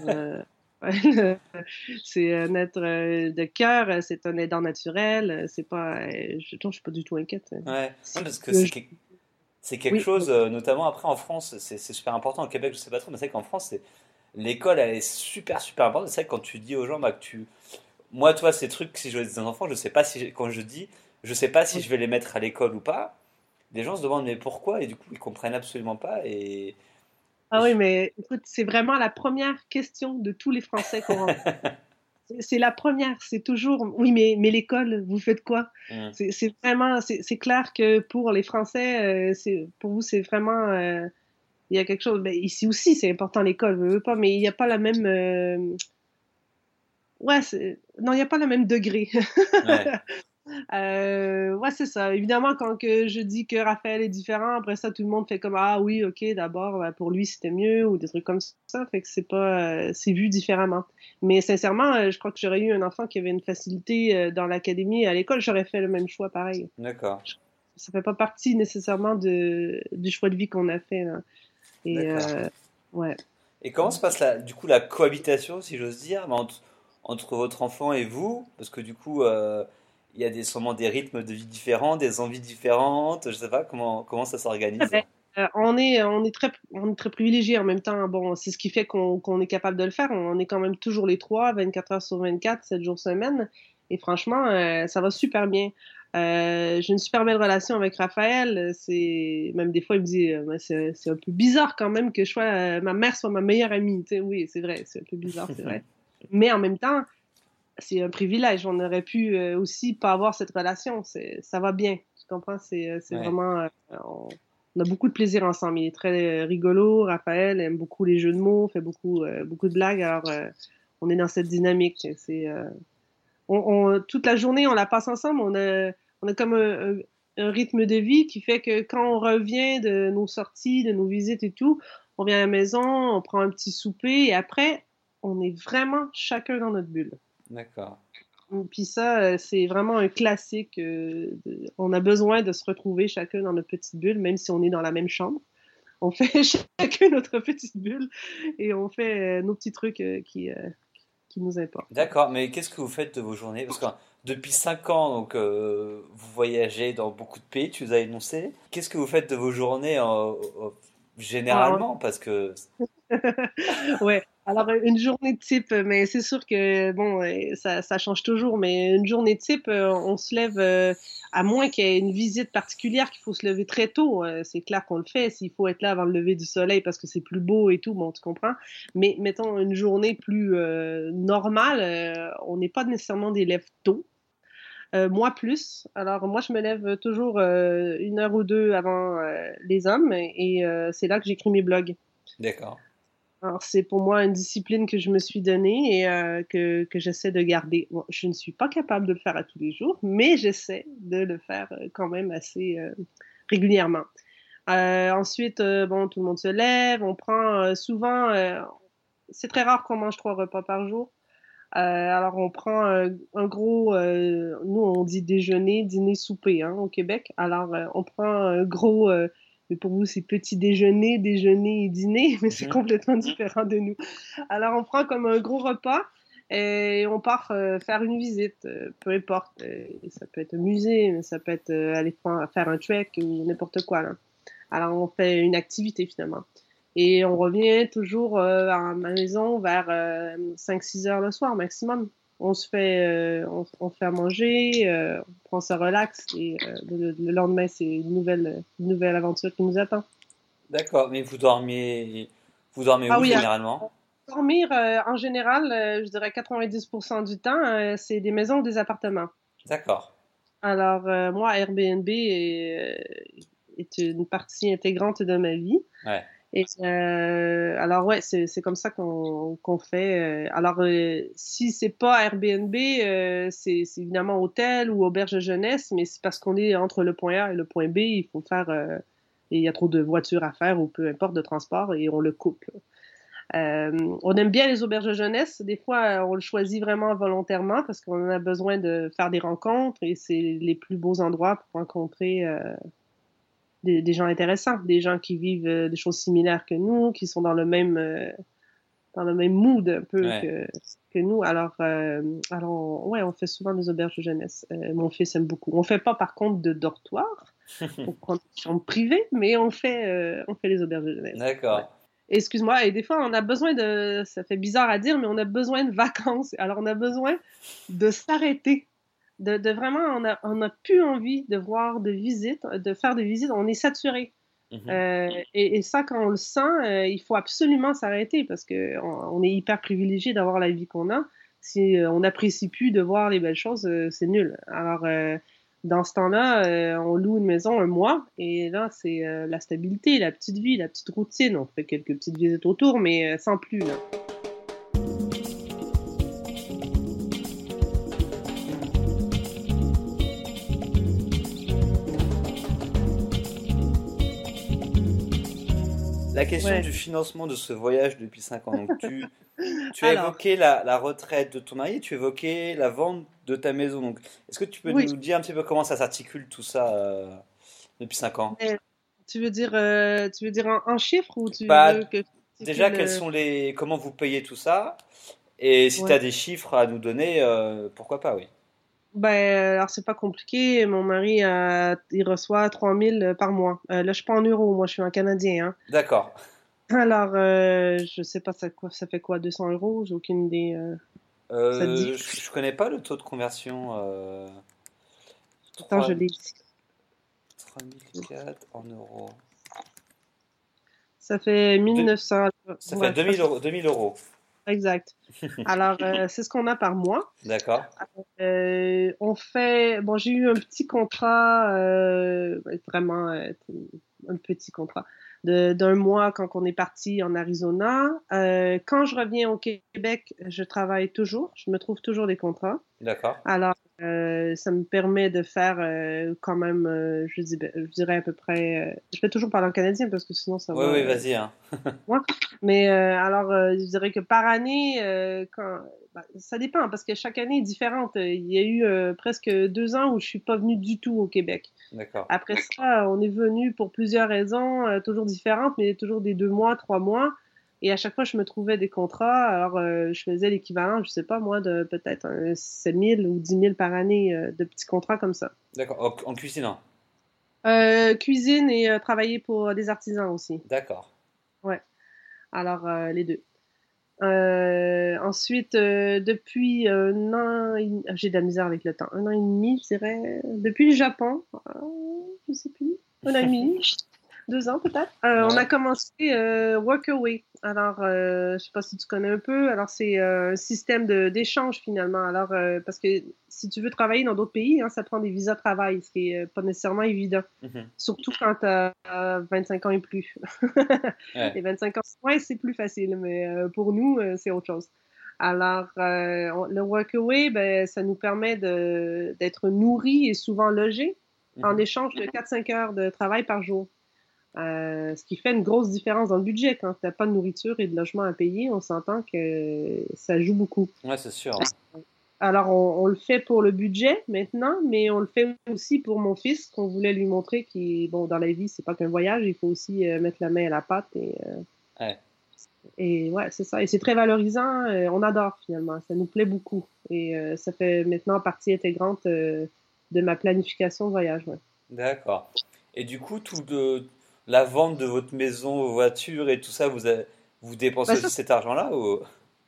c'est un être de cœur, c'est un aidant naturel, c'est pas. Je, ne suis pas du tout inquiète. Ouais, parce que c'est c'est quelque chose, euh, notamment après en France, c'est super important. Au Québec, je sais pas trop, mais c'est qu'en France, l'école, elle est super, super importante. C'est vrai que quand tu dis aux gens bah, que tu. Moi, toi, ces trucs, si je des enfants, je sais pas si. Quand je dis, je sais pas si je vais les mettre à l'école ou pas, les gens se demandent mais pourquoi? Et du coup, ils comprennent absolument pas. Et. Ah oui, mais écoute, c'est vraiment la première question de tous les Français qu'on C'est la première, c'est toujours oui, mais, mais l'école, vous faites quoi? Mmh. C'est vraiment, c'est clair que pour les Français, euh, c'est pour vous, c'est vraiment, euh, il y a quelque chose. Ben, ici aussi, c'est important l'école, veux, veux pas, mais il n'y a pas la même. Euh, ouais, non, il n'y a pas le même degré. Ouais. Euh, ouais, c'est ça. Évidemment, quand que je dis que Raphaël est différent, après ça, tout le monde fait comme Ah oui, ok, d'abord, ben, pour lui, c'était mieux, ou des trucs comme ça. Fait que c'est pas. Euh, c'est vu différemment. Mais sincèrement, euh, je crois que j'aurais eu un enfant qui avait une facilité euh, dans l'académie à l'école, j'aurais fait le même choix pareil. D'accord. Ça fait pas partie nécessairement de, du choix de vie qu'on a fait. Là. Et, ouais. Et comment se passe la, du coup la cohabitation, si j'ose dire, entre, entre, votre enfant et vous? Parce que du coup il y a des, sûrement des rythmes de vie différents, des envies différentes. Je sais pas comment, comment ça s'organise. Euh, on est, on est très, on est très privilégié en même temps. Bon, c'est ce qui fait qu'on est capable de le faire. On est quand même toujours les trois, 24 heures sur 24, 7 jours semaine. Et franchement, euh, ça va super bien. Euh, j'ai une super belle relation avec Raphaël. C'est même des fois il me dit, c'est un peu bizarre quand même que je sois, ma mère soit ma meilleure amie. Tu sais, oui, c'est vrai, c'est un peu bizarre, c'est vrai. Mais en même temps, c'est un privilège. On aurait pu euh, aussi pas avoir cette relation. Ça va bien. Tu comprends? C'est euh, vraiment. Euh, on, a beaucoup de plaisir ensemble. Il est très rigolo. Raphaël aime beaucoup les jeux de mots, fait beaucoup, beaucoup de blagues. Alors, on est dans cette dynamique. C'est. On, toute la journée, on la passe ensemble. On a, on a comme un, un, rythme de vie qui fait que quand on revient de nos sorties, de nos visites et tout, on vient à la maison, on prend un petit souper et après, on est vraiment chacun dans notre bulle. D'accord. Puis ça, c'est vraiment un classique. on a besoin de se retrouver chacun dans notre petite bulle, même si on est dans la même chambre. On fait chacun notre petite bulle et on fait nos petits trucs qui, qui nous importent. D'accord, mais qu'est-ce que vous faites de vos journées? Parce que depuis 5 ans, donc, vous voyagez dans beaucoup de pays, tu nous as énoncé. Qu'est-ce que vous faites de vos journées généralement? Parce que. ouais, alors, une journée type, mais c'est sûr que, bon, ça, ça, change toujours, mais une journée type, euh, on se lève, euh, à moins qu'il y ait une visite particulière qu'il faut se lever très tôt, euh, c'est clair qu'on le fait, s'il faut être là avant le lever du soleil parce que c'est plus beau et tout, bon, tu comprends. Mais mettons une journée plus normale, on n'est pas nécessairement des lèvres tôt. moi plus. Alors moi je me lève toujours une heure ou deux avant les hommes et c'est là que j'écris mes blogs. D'accord. Alors, c'est pour moi une discipline que je me suis donnée et euh, que, que j'essaie de garder. je ne suis pas capable de le faire à tous les jours, mais j'essaie de le faire euh, quand même assez euh, régulièrement. ensuite, bon, tout le monde se lève, on prend souvent, c'est très rare qu'on mange trois repas par jour. alors, on prend un gros, nous on dit déjeuner, dîner, souper hein, au Québec. Alors, on prend un gros mais pour vous, c'est petit déjeuner, déjeuner et dîner, mais c'est mhm. complètement différent de nous. Alors, on prend comme un gros repas et on part euh, faire une visite, euh, peu importe. Euh, ça peut être un musée, mais ça peut être aller faire un trek ou n'importe quoi. Là. Alors, on fait une activité finalement. Et on revient toujours à ma maison vers 5-6 heures le soir maximum on se fait, euh, on, fait à manger, euh, on prend ça relax et euh, le, lendemain, c'est une nouvelle, nouvelle aventure qui nous attend. D'accord, mais vous dormez, vous dormez ah où généralement? Dormir, en général, je dirais 90% du temps, c'est des maisons ou des appartements. D'accord. Alors, moi, Airbnb est, est, une partie intégrante de ma vie. Ouais. Euh, alors ouais, c'est comme ça qu'on fait. Euh, alors euh, si c'est pas Airbnb, euh, c'est évidemment hôtel ou auberge jeunesse, mais c'est parce qu'on est entre le point A et le point B, il faut faire, il y a trop de voitures à faire ou peu importe de transport et on le coupe. on aime bien les auberges de jeunesse. Des fois, on le choisit vraiment volontairement parce qu'on a besoin de faire des rencontres et c'est les plus beaux endroits pour rencontrer des, gens intéressants, des gens qui vivent euh, des choses similaires que nous, qui sont dans le même euh, dans le même mood un peu que, que, nous. Alors, euh, alors ouais, on fait souvent des auberges de jeunesse. mon fils aime beaucoup. On fait pas par contre de dortoir pour prendre mais on fait on fait les auberges de jeunesse. D'accord. Excuse-moi, et des fois, on a besoin de, ça fait bizarre à dire, mais on a besoin de vacances. Alors, on a besoin de s'arrêter de, vraiment, on a, on a plus envie de voir de visites, de faire des visites, on est saturé. Mhm. Euh, et, ça, quand on le sent, euh, il faut absolument s'arrêter parce qu'on on est hyper privilégié d'avoir la vie qu'on a. Si euh, on n'apprécie plus de voir les belles choses, c'est nul. Alors, dans ce temps-là, on loue une maison un mois et là, c'est la stabilité, la petite vie, la petite routine. On fait quelques petites visites autour, mais sans plus. Là. La question du financement de ce voyage depuis 5 ans. Donc tu, tu as évoqué la, retraite de ton mari, tu évoquais la vente de ta maison. Donc est-ce que tu peux nous dire un petit peu comment ça s'articule tout ça euh, depuis 5 ans? Tu veux dire, euh, tu veux dire un, chiffre ou tu bah, veux que Déjà, quels sont les, comment vous payez tout ça? Et si tu as des chiffres à nous donner, euh, pourquoi pas, oui. Ben, alors c'est pas compliqué. Mon mari, euh, il reçoit 3000 par mois. Euh, là, je suis pas en euros, moi, je suis un Canadien. Hein. D'accord. Alors, euh, je sais pas ça, quoi, ça fait quoi, 200 euros? J'ai aucune idée. Euh, je, je, connais pas le taux de conversion. Attends, je l'ai ici. 3004 en euros. Ça fait 1900. Ça fait 2000 euros. 2000 euros. Exact. Alors, euh, c'est ce qu'on a par mois. D'accord. Euh, on fait. Bon, j'ai eu un petit contrat, euh, vraiment un petit contrat. d'un mois quand on est parti en Arizona. Quand je reviens au Québec, je travaille toujours. Je me trouve toujours des contrats. D'accord. Alors, euh, ça me permet de faire euh, quand même, euh, je, dis, je, dirais à peu près. je vais toujours parler en canadien parce que sinon ça va. Oui, oui, vas-y. Hein. Mais alors, je dirais que par année, quand, bah, ça dépend parce que chaque année est différente. Il y a eu presque deux ans où je suis pas venue du tout au Québec. D'accord. Après ça, on est venu pour plusieurs raisons, toujours différentes, mais toujours des deux mois, trois mois. Et à chaque fois, je me trouvais des contrats. Alors, euh, je faisais l'équivalent, je sais pas moi, de peut-être 7 000 ou 10 000 par année euh, de petits contrats comme ça. D'accord. En, cuisinant? Euh, Cuisine et travailler pour des artisans aussi. D'accord. Ouais. Alors, les deux. ensuite, depuis un an, j'ai de la misère avec le temps, un an et demi, je dirais, depuis le Japon, je sais plus, un an et demi, deux ans peut-être. Euh, on a commencé euh, Workaway. Alors, euh, je sais pas si tu connais un peu. Alors, c'est euh, un système d'échange finalement. Alors, parce que si tu veux travailler dans d'autres pays, hein, ça prend des visas de travail, ce qui est pas nécessairement évident. Mm-hmm. Surtout quand tu as 25 ans et plus. Les 25 ans, ouais, c'est plus facile, mais pour nous, c'est autre chose. Alors, le Workaway, ben, ça nous permet d'être nourris et souvent logés en mm-hmm. échange de 4-5 heures de travail par jour. Euh, ce qui fait une grosse différence dans le budget. Quand tu n'as pas de nourriture et de logement à payer, on s'entend que ça joue beaucoup. Oui, c'est sûr. Alors, on, le fait pour le budget maintenant, mais on le fait aussi pour mon fils, qu'on voulait lui montrer qu'il, bon, dans la vie, c'est pas qu'un voyage, il faut aussi euh, mettre la main à la pâte. Et, euh, ouais. et ouais, c'est ça. Et c'est très valorisant. on adore finalement. Ça nous plaît beaucoup. Et ça fait maintenant partie intégrante de ma planification de voyage. D'accord. Et du coup, tout de la vente de votre maison, vos voitures et tout ça, vous, vous dépensez bah, cet argent-là ou...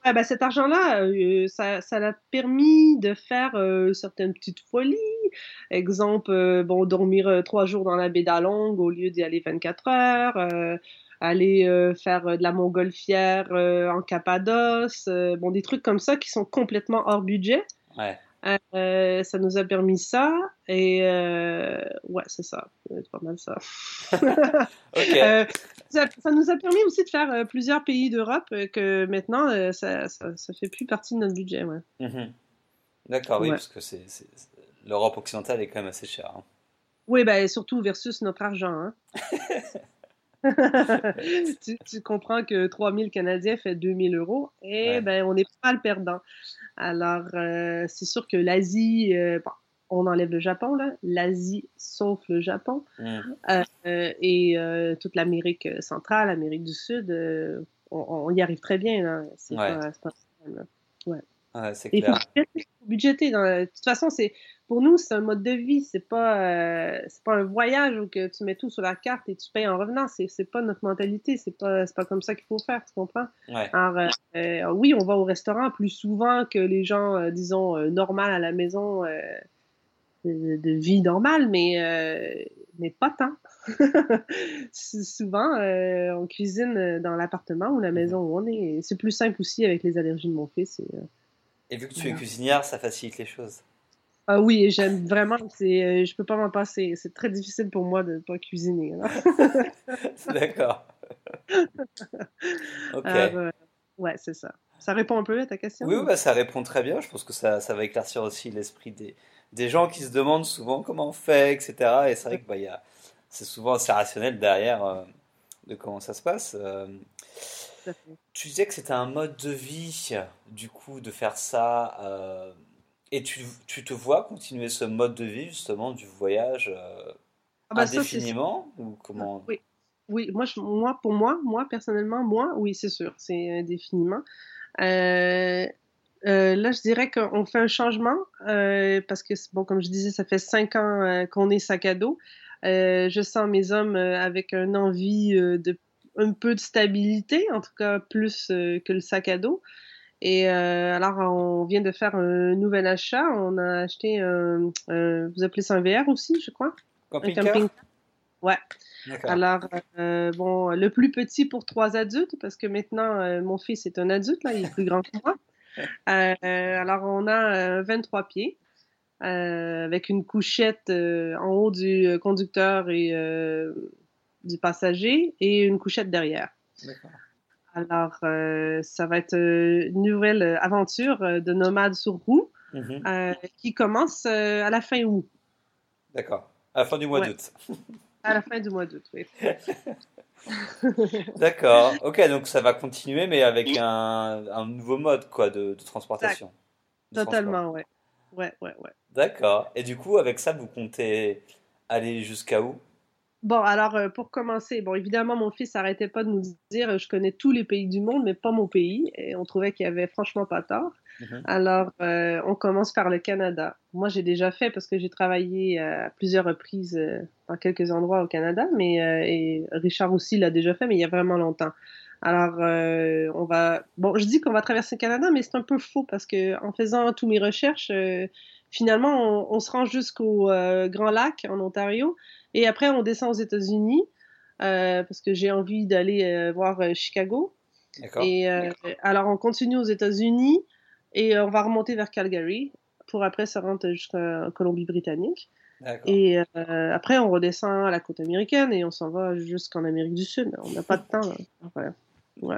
bah, Cet argent-là, euh, ça, ça l'a permis de faire euh, certaines petites folies. Exemple, euh, bon, dormir trois jours dans la baie d'Along au lieu d'y aller 24 heures. aller faire de la montgolfière en Cappadoce. bon, des trucs comme ça qui sont complètement hors budget. Ouais. Euh, ça nous a permis ça. Et euh, ouais, c'est ça. C'est pas mal ça. Euh, ça. ça. nous a permis aussi de faire plusieurs pays d'Europe que maintenant, ça, ça, ça, fait plus partie de notre budget. Ouais. Mhm. D'accord, oui, parce que c'est, l'Europe occidentale est quand même assez chère. Hein. Oui, ben, surtout versus notre argent. Hein. tu, tu, comprends que 3000 Canadiens fait 2000 euros et ben, on est pas le perdant. Alors, euh, c'est sûr que l'Asie, euh, on enlève le Japon, là, l'Asie sauf le Japon, mm. euh, et toute l'Amérique centrale, l'Amérique du Sud, on, y arrive très bien. Là. C'est ouais. pas, pas ouais. ouais c'est clair. Il faut budgéter. De toute façon, c'est pour nous, c'est un mode de vie. C'est pas, euh, c'est pas un voyage où que tu mets tout sur la carte et tu payes en revenant. C'est, c'est pas notre mentalité. C'est pas, c'est pas comme ça qu'il faut faire. Tu comprends? Alors, euh, euh, oui, on va au restaurant plus souvent que les gens, disons, normal à la maison, de, vie normale, mais, mais pas tant. souvent, on cuisine dans l'appartement ou la mm-hmm. maison où on est. C'est plus simple aussi avec les allergies de mon fils. Et, et vu que tu es cuisinière, ça facilite les choses. Ah oui, j'aime vraiment. C'est, euh, je peux pas m'en passer. C'est très difficile pour moi de ne pas cuisiner. D'accord. ok. Euh, ouais, c'est ça. Ça répond un peu à ta question? Oui, bah, ça répond très bien. Je pense que ça, ça va éclaircir aussi l'esprit des, des gens qui se demandent souvent comment on fait, etc. Et c'est vrai que bah, y a, c'est souvent assez rationnel derrière euh, de comment ça se passe. tu disais que c'était un mode de vie, du coup, de faire ça et tu, tu, te vois continuer ce mode de vie, justement, du voyage euh, ah bah indéfiniment ou comment Oui, oui moi, moi, pour moi, moi, personnellement, moi, oui, c'est sûr, c'est indéfiniment. Euh, euh, là, je dirais qu'on fait un changement parce que, bon, comme je disais, ça fait cinq ans qu'on est sac à dos. je sens mes hommes avec une envie de un peu de stabilité, en tout cas plus que le sac à dos. Et euh, alors, on vient de faire un nouvel achat. On a acheté un, vous appelez ça un VR aussi, je crois? Camping un camping. Ouais. Alors, euh, bon, le plus petit pour trois adultes, parce que maintenant, euh, mon fils est un adulte, là, il est plus grand que moi. alors, on a 23 pieds, avec une couchette en haut du conducteur et du passager et une couchette derrière. Alors, ça va être une nouvelle aventure de nomade sur roue mhm. qui commence à la fin août. D'accord. À la fin du mois d'août. À la fin du mois d'août, oui. D'accord. Ok, donc ça va continuer, mais avec un, nouveau mode quoi de, transportation. Totalement, ouais. Ouais, ouais, ouais. D'accord. Et du coup, avec ça, vous comptez aller jusqu'à où? Bon, alors euh, pour commencer, bon, évidemment, mon fils n'arrêtait pas de nous dire euh, je connais tous les pays du monde, mais pas mon pays. Et on trouvait qu'il y avait franchement pas tort. Mhm. Alors, euh, on commence par le Canada. Moi, j'ai déjà fait parce que j'ai travaillé à plusieurs reprises dans quelques endroits au Canada, mais et Richard aussi l'a déjà fait, mais il y a vraiment longtemps. Alors, on va. Bon, je dis qu'on va traverser le Canada, mais c'est un peu faux parce que en faisant toutes mes recherches, finalement, on, se rend jusqu'au Grand Lac en Ontario. Et après, on descend aux États-Unis euh, parce que j'ai envie d'aller euh, voir euh, Chicago. Et alors, on continue aux États-Unis et on va remonter vers Calgary pour après se rendre jusqu'en Colombie-Britannique. Et après, on redescend à la côte américaine et on s'en va jusqu'en Amérique du Sud. On n'a pas de temps. Ouais.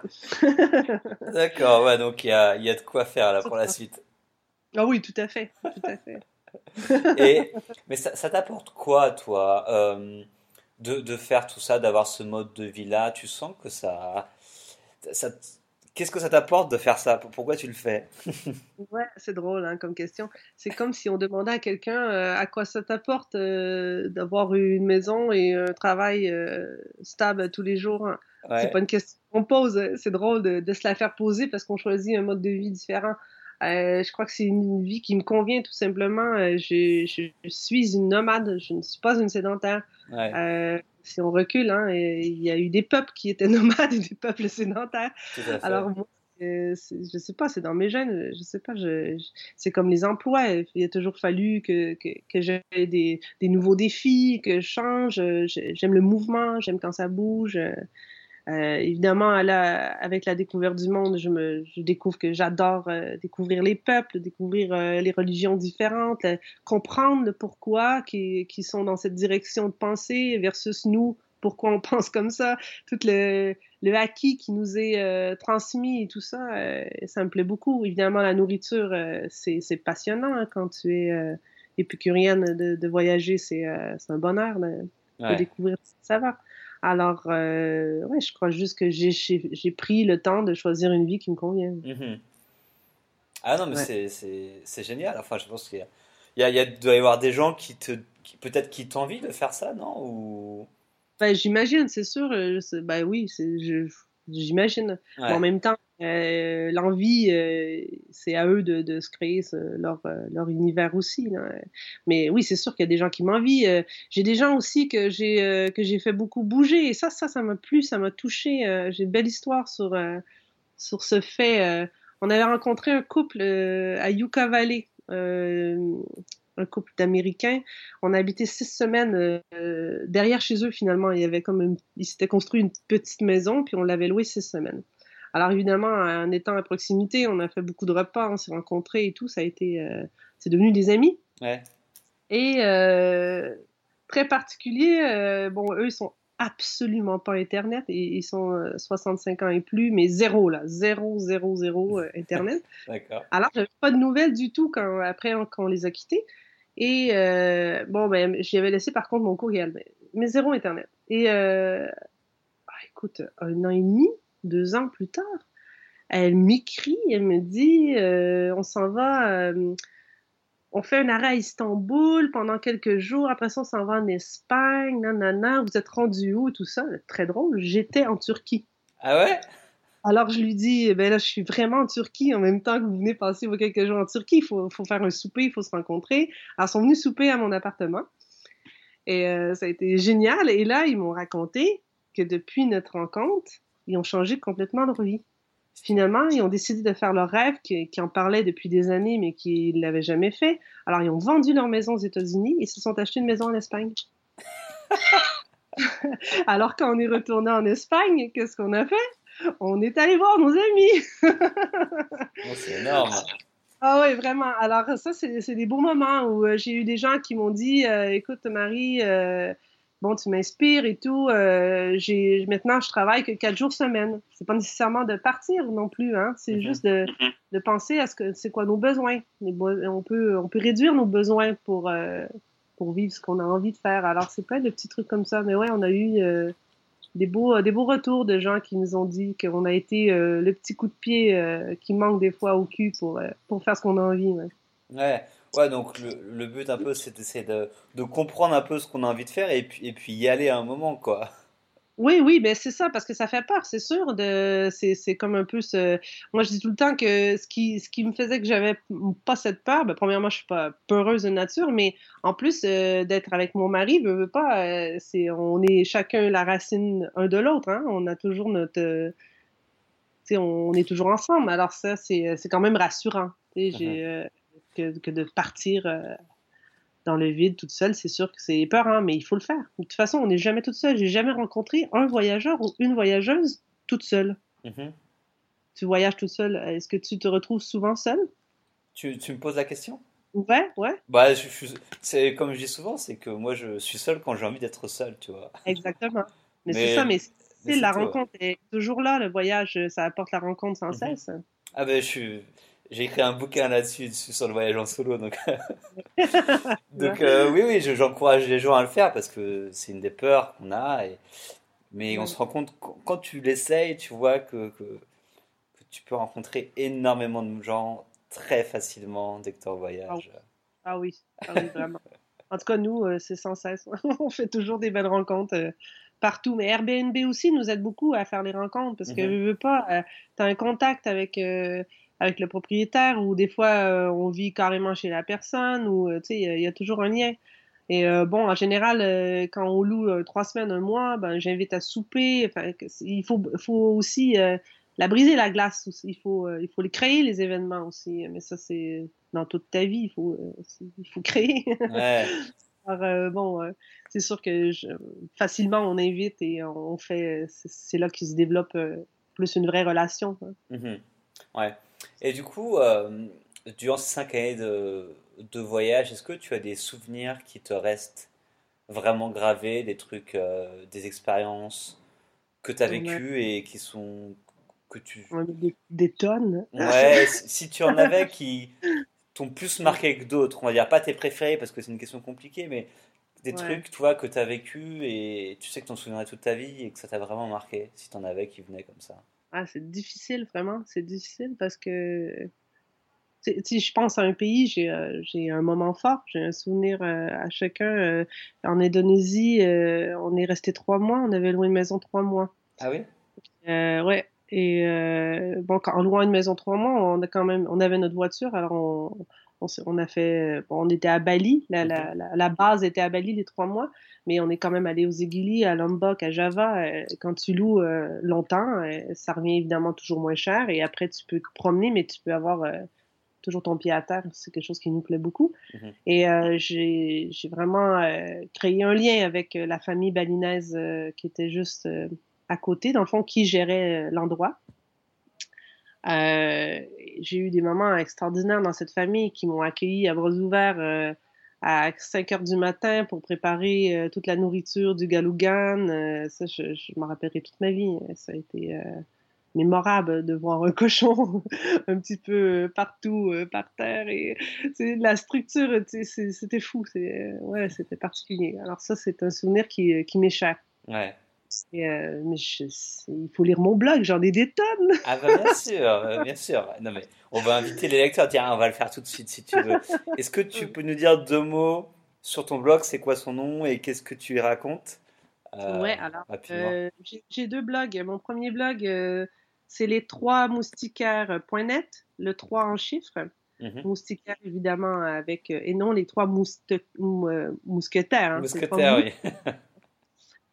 D'accord, ouais, donc il y a, y a, de quoi faire là pour la suite. Ah oui, tout à fait, tout à fait. Et, mais ça, ça t'apporte quoi, toi, euh, de, de, faire tout ça, d'avoir ce mode de vie-là? Tu sens que ça. ça Qu'est-ce que ça t'apporte de faire ça? Pourquoi tu le fais? Ouais, c'est drôle hein, comme question. C'est comme si on demandait à quelqu'un euh, à quoi ça t'apporte euh, d'avoir une maison et un travail stable tous les jours. Hein. C'est pas une question qu'on pose. C'est drôle de, de, se la faire poser parce qu'on choisit un mode de vie différent. Euh, je crois que c'est une vie qui me convient tout simplement. Euh, je, je, suis une nomade, je ne suis pas une sédentaire. Euh, si on recule, hein, il y a eu des peuples qui étaient nomades et des peuples sédentaires. Alors moi, euh, je sais pas, c'est dans mes gènes, je sais pas, je, c'est comme les emplois, il a toujours fallu que, que, que j'ai des, des, nouveaux défis, que je change, j'aime le mouvement, j'aime quand ça bouge. Euh, évidemment, là, avec la découverte du monde, je, me, je découvre que j'adore euh, découvrir les peuples, découvrir euh, les religions différentes, comprendre le pourquoi qui, qui sont dans cette direction de pensée versus nous, pourquoi on pense comme ça, tout le, le acquis qui nous est transmis et tout ça, ça me plaît beaucoup. Évidemment, la nourriture, c'est passionnant hein, quand tu es épicurienne de, de voyager, c'est un bonheur de, de découvrir ça va. Alors, euh, ouais, je crois juste que j'ai pris le temps de choisir une vie qui me convient. Mhm. Ah non, mais c'est génial. Enfin, je pense qu'il y, a, il doit y avoir des gens qui te, peut-être qui t'envient de faire ça, non Ou... Ben, j'imagine, c'est sûr. Euh, ben oui, j'imagine. En même temps, euh, l'envie, euh, c'est à eux de, de se créer leur, euh, leur univers aussi. Mais oui, c'est sûr qu'il y a des gens qui m'envient. j'ai des gens aussi que j'ai que j'ai fait beaucoup bouger et ça, ça, ça m'a plu, ça m'a touché. j'ai une belle histoire sur sur ce fait. on avait rencontré un couple à Yucca Valley. Un couple d'Américains. On a habité six semaines derrière chez eux finalement. Il y avait comme ils s'étaient construit une petite maison puis on l'avait loué six semaines. Alors évidemment, en étant à proximité, on a fait beaucoup de repas, on s'est rencontrés et tout, ça a été, euh, c'est devenu des amis. Ouais. Et euh, très particulier, euh, bon, eux, ils sont absolument pas Internet, et ils sont 65 ans et plus, mais zéro, là, zéro, zéro, zéro Internet. D'accord. Alors, j'avais pas de nouvelles du tout quand, après, quand on les a quittés. Et bon, ben, j'y avais laissé par contre mon courriel, mais, zéro Internet. Et bah, écoute, un an et demi, deux ans plus tard, elle m'écrit, elle me dit euh, on s'en va, euh, on fait un arrêt à Istanbul pendant quelques jours, après ça on s'en va en Espagne, nanana, vous êtes rendu où, tout ça? Très drôle, j'étais en Turquie. Ah ouais? Alors je lui dis, ben là je suis vraiment en Turquie en même temps que vous venez passer vos quelques jours en Turquie, il faut, faire un souper, il faut se rencontrer. Alors ils sont venus souper à mon appartement et euh, ça a été génial. Et là ils m'ont raconté que depuis notre rencontre, ils ont changé complètement leur vie. Finalement, ils ont décidé de faire leur rêve, qui, en parlaient depuis des années, mais qu'ils ne l'avaient jamais fait. Alors, ils ont vendu leur maison aux États-Unis et se sont achetés une maison en Espagne. Alors, quand on est retourné en Espagne, qu'est-ce qu'on a fait? On est allé voir nos amis. oh, c'est énorme. Ah oui, vraiment. Alors ça, c'est des beaux moments où euh, j'ai eu des gens qui m'ont dit, euh, écoute Marie, euh, bon, tu m'inspires et tout. Euh, j'ai maintenant, je travaille que quatre jours semaine. C'est pas nécessairement de partir non plus, hein. C'est mm-hmm. juste de, mm-hmm. de, penser à ce que c'est quoi nos besoins. On peut, on peut réduire nos besoins pour euh, pour vivre ce qu'on a envie de faire. Alors c'est plein de petits trucs comme ça. Mais ouais, on a eu euh, des beaux, des beaux retours de gens qui nous ont dit qu'on a été le petit coup de pied qui manque des fois au cul pour pour faire ce qu'on a envie. Ouais. ouais. Ouais, donc le, le but un peu, c'est d'essayer de, de, comprendre un peu ce qu'on a envie de faire et puis, et puis y aller à un moment, quoi. Oui, oui, ben c'est ça, parce que ça fait peur, c'est sûr. De, c'est, c'est comme un peu ce. Moi, je dis tout le temps que ce qui, ce qui me faisait que j'avais pas cette peur, ben, premièrement, je suis pas peureuse de nature, mais en plus euh, d'être avec mon mari, veut, veut pas, euh, c'est, on est chacun la racine un de l'autre, hein. On a toujours notre. sais, on est toujours ensemble. Alors, ça, c'est, c'est quand même rassurant. J'ai, uh-huh. euh, que, de partir euh, dans le vide toute seule. C'est sûr que c'est peur, hein, mais il faut le faire. De toute façon, on n'est jamais toute seule. J'ai jamais rencontré un voyageur ou une voyageuse toute seule. Mm-hmm. Tu voyages toute seule. Est-ce que tu te retrouves souvent seule? Tu, tu, me poses la question? Ouais, ouais. Bah, c'est comme je dis souvent, c'est que moi je suis seule quand j'ai envie d'être seule, tu vois. Exactement. Mais, c'est ça, mais c'est la rencontre est toujours là, le voyage, ça apporte la rencontre sans mm-hmm. cesse. Ah ben je suis, j'ai écrit un bouquin là-dessus sur le voyage en solo. Donc, donc euh, oui, oui, j'encourage les gens à le faire parce que c'est une des peurs qu'on a. Et... Mais on se rend compte, quand tu l'essayes, tu vois que, que, que, tu peux rencontrer énormément de gens très facilement dès que tu es en voyage. Ah oui, ah oui, vraiment. en tout cas, nous, euh, c'est sans cesse. on fait toujours des belles rencontres. Euh, partout. Mais Airbnb aussi nous aide beaucoup à faire les rencontres parce que je mm-hmm. veux pas, tu as un contact avec avec le propriétaire ou des fois euh, on vit carrément chez la personne ou euh, tu sais il y, a toujours un lien. Et euh, bon, en général, quand on loue trois semaines, un mois, ben j'invite à souper. Enfin, il faut, faut aussi la briser la glace. Il faut, il faut les créer les événements aussi. Mais ça c'est dans toute ta vie, il faut, il faut créer. Ouais. Alors, bon, c'est sûr que je, facilement on invite et on fait, c'est là qu'il se développe plus une vraie relation. Hein. Mm-hmm. Ouais. Et du coup, euh, durant ces cinq années de, de voyage, est-ce que tu as des souvenirs qui te restent vraiment gravés, des trucs, euh, des expériences que tu as vécues et qui sont. que tu. Des, des tonnes. Ouais, si tu en avais qui t'ont plus marqué que d'autres, on va dire pas tes préférés parce que c'est une question compliquée, mais des trucs, tu vois, que tu as vécu et tu sais que tu t'en souviendrais toute ta vie et que ça t'a vraiment marqué, si tu en avais qui venaient comme ça. Ah, c'est difficile, vraiment. C'est difficile parce que si je pense à un pays, j'ai euh, un moment fort, j'ai un souvenir euh, à chacun. Euh, en Indonésie, on est resté trois mois, on avait loué une maison trois mois. Ah oui? ouais. Et bon, en louant une maison trois mois, on a quand même, on avait notre voiture, alors on, on, a fait, on était à Bali, la, la, la, base était à Bali les trois mois, mais on est quand même allé aux Igili, à Lombok, à Java. Euh, quand tu loues euh, longtemps, euh, ça revient évidemment toujours moins cher, et après tu peux te promener, mais tu peux avoir toujours ton pied à terre. C'est quelque chose qui nous plaît beaucoup. Mm-hmm. Et j'ai vraiment créé un lien avec la famille balinaise qui était juste à côté, dans le fond, qui gérait l'endroit. Euh, j'ai eu des moments extraordinaires dans cette famille qui m'ont accueilli à bras ouverts euh, à 5 heures du matin pour préparer euh, toute la nourriture du galougan. ça, je, m'en rappellerai toute ma vie. Ça a été mémorable de voir un cochon un petit peu partout par terre et la structure c'était fou ouais c'était particulier alors ça c'est un souvenir qui, m'échappe euh, mais il faut lire mon blog, j'en ai des tonnes. Ah bah bien sûr, euh, bien sûr. Non mais on va inviter les lecteurs. Tiens, on va le faire tout de suite si tu veux. Est-ce que tu peux nous dire deux mots sur ton blog? C'est quoi son nom et qu'est-ce que tu y racontes? Euh, Ouais, alors j'ai deux blogs. Mon premier blog, c'est les trois moustiquaires.net, le 3 en chiffres. Mm Moustiquaire, évidemment, avec, et non les trois mousquetaires. Hein, mousquetaires, oui.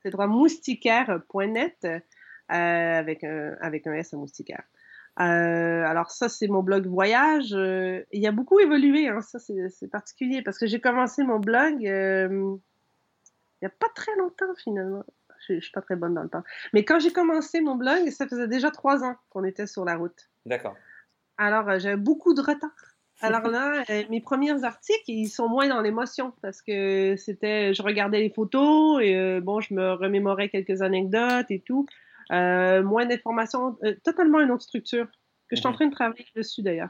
c'est droit moustiquaire.net euh, avec, un, avec un S à moustiquaire. Euh, alors ça, c'est mon blog voyage. Euh, il a beaucoup évolué, hein, ça c'est particulier, parce que j'ai commencé mon blog il n'y a pas très longtemps finalement. Je, ne suis pas très bonne dans le temps. Mais quand j'ai commencé mon blog, ça faisait déjà trois ans qu'on était sur la route. D'accord. Alors j'avais beaucoup de retard. Alors là, euh, mes premiers articles, ils sont moins dans l'émotion parce que c'était, je regardais les photos et euh, bon, je me remémorais quelques anecdotes et tout. Euh, moins d'informations, totalement une autre structure que je suis en mhm. train de travailler dessus d'ailleurs,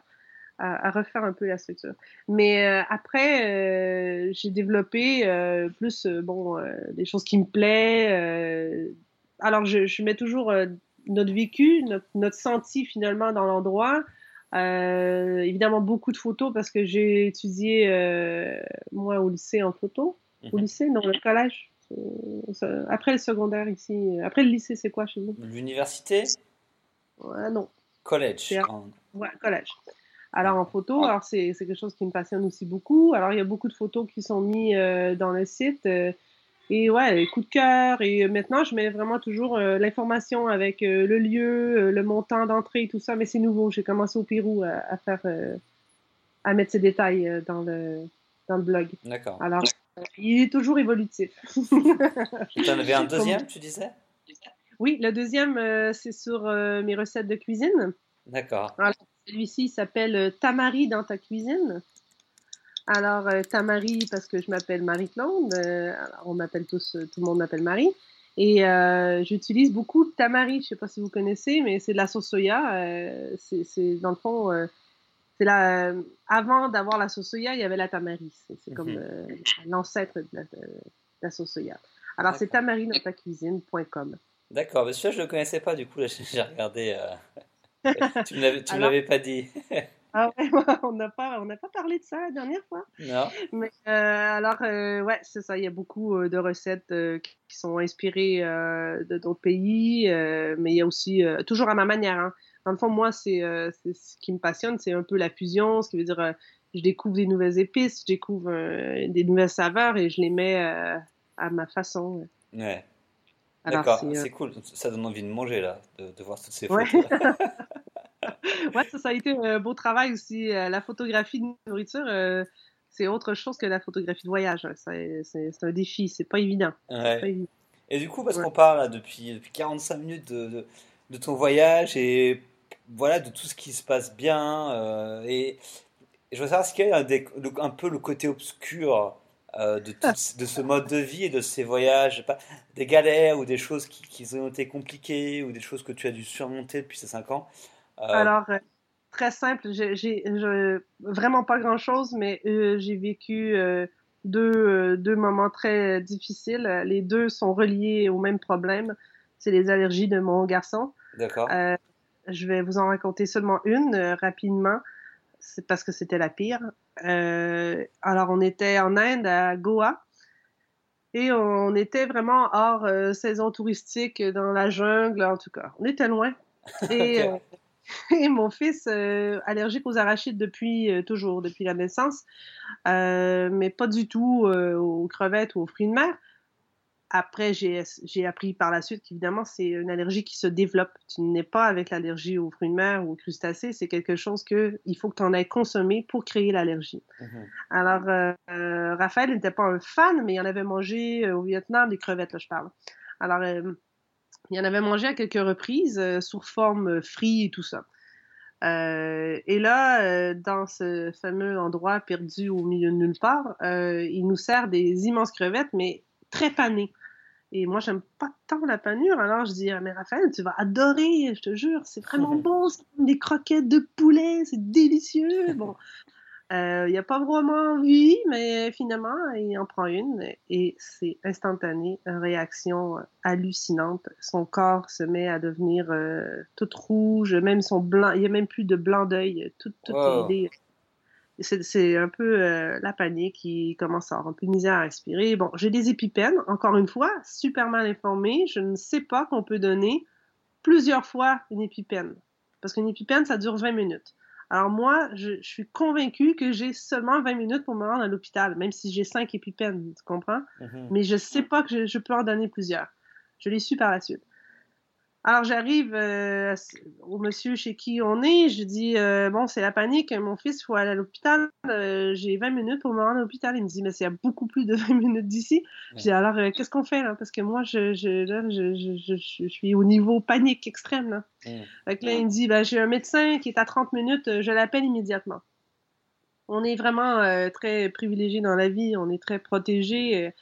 à, refaire un peu la structure. Mais après, j'ai développé plus, bon, des choses qui me plaisent. alors, je, je, mets toujours notre vécu, notre, notre senti finalement dans l'endroit. Euh, évidemment, beaucoup de photos parce que j'ai étudié, euh, moi, au lycée en photo. Au mhm. lycée, non, le collège. Euh, après le secondaire ici. Après le lycée, c'est quoi chez vous? L'université? Ouais, non. Collège. Ouais, collège. Alors en photo, alors c'est quelque chose qui me passionne aussi beaucoup. Alors il y a beaucoup de photos qui sont mises dans le site. Et ouais, coup de cœur. Et maintenant, je mets vraiment toujours euh, l'information avec euh, le lieu, euh, le montant d'entrée, tout ça. Mais c'est nouveau. J'ai commencé au Pérou à, faire, à mettre ces détails dans le, dans le blog. D'accord. Alors, il est toujours évolutif. tu en avais un deuxième, tu disais? Oui, le deuxième, c'est sur mes recettes de cuisine. D'accord. Celui-ci s'appelle Tamari dans ta cuisine. Alors, euh, Tamari, parce que je m'appelle Marie-Claude. Euh, on m'appelle tous, euh, tout le monde m'appelle Marie. Et euh, j'utilise beaucoup tamari. Je sais pas si vous connaissez, mais c'est de la sauce soya. Euh, c'est dans le fond, c'est là. avant d'avoir la sauce soya, il y avait la tamari. C'est comme mhm. l'ancêtre de, la sauce soya. Alors c'est cuisine.com. D'accord, mais celui-là je le connaissais pas. Du coup, j'ai regardé. tu ne l'avais pas dit. Ah ouais, on n'a pas, on n'a pas parlé de ça la dernière fois. Non. Mais euh, alors, euh, ouais, c'est ça. Il y a beaucoup euh, de recettes qui sont inspirées de d'autres pays, mais il y a aussi toujours à ma manière. Hein. Dans le fond, moi, c'est ce qui me passionne, c'est un peu la fusion, ce qui veut dire je découvre des nouvelles épices, je découvre des nouvelles saveurs et je les mets à ma façon. Ouais. D'accord, c'est cool. Ça donne envie de manger là, de, de voir toutes ces photos. ouais, ça, a été un beau travail aussi. Euh, la photographie de nourriture, euh, c'est autre chose que la photographie de voyage. C'est un défi, c'est pas évident. Et du coup, parce qu'on parle depuis, depuis 45 minutes de, de, ton voyage et voilà, de tout ce qui se passe bien. Euh, et, je veux savoir ce qu'il y a un, un, peu le côté obscur de, de ce mode de vie et de ces voyages, pas, des galères ou des choses qui, qui, ont été compliquées ou des choses que tu as dû surmonter depuis ces 5 ans. Euh, Alors, euh, très simple, j'ai vraiment pas grand-chose, mais euh, j'ai vécu deux, deux moments très difficiles. Les deux sont reliés au même problème. C'est les allergies de mon garçon. D'accord. je vais vous en raconter seulement une rapidement. C'est parce que c'était la pire. alors, on était en Inde, à Goa. Et on était vraiment hors saison touristique, dans la jungle, en tout cas. On était loin. Et Et mon fils, euh, allergique aux arachides depuis euh, toujours, depuis la naissance, euh, mais pas du tout aux crevettes ou aux fruits de mer. Après, j'ai appris par la suite qu'évidemment, c'est une allergie qui se développe. Tu n'es pas avec l'allergie aux fruits de mer ou aux crustacés, c'est quelque chose que il faut que tu en aies consommé pour créer l'allergie. Mhm. Alors, Raphaël n'était pas un fan, mais il en avait mangé au Vietnam, des crevettes, là, je parle. Alors, il en avait mangé à quelques reprises euh, sous forme euh, frite et tout ça. Euh, et là, dans ce fameux endroit perdu au milieu de nulle part, il nous sert des immenses crevettes, mais très panées. Et moi, j'aime pas tant la panure. Alors, je dis à mais Raphaël, tu vas adorer, je te jure, c'est vraiment bon. C'est des croquettes de poulet, c'est délicieux. Bon, euh, n'y a pas vraiment envie, mais finalement, il en prend une et c'est instantané, une réaction hallucinante. Son corps se met à devenir euh, tout rouge, même son blanc, il n'y a même plus de blanc d'œil, toute, l'idée. C'est un peu euh, la panique qui commence à avoir un peu de misère à respirer. Bon, j'ai des épipènes, encore une fois, super mal informée. Je ne sais pas qu'on peut donner plusieurs fois une épipène. Parce qu'une épipène, ça dure 20 minutes. Alors moi, je, suis convaincue que j'ai seulement 20 minutes pour me rendre à l'hôpital, même si j'ai 5 épipènes, tu comprends? Mm-hmm. Mais je sais pas que je, peux en donner plusieurs. Je l'ai su par la suite. Alors j'arrive euh, au monsieur chez qui on est, je dis euh, bon c'est la panique, mon fils faut aller à l'hôpital, euh, j'ai 20 minutes pour me rendre à l'hôpital. Il me dit mais c'est beaucoup plus de 20 minutes d'ici. Je dis alors qu'est-ce qu'on fait là? Parce que moi je je, je, je, suis au niveau panique extrême là. là il me dit ben, j'ai un médecin qui est à 30 minutes, je l'appelle immédiatement. on est vraiment très privilégié dans la vie, on est très protégé.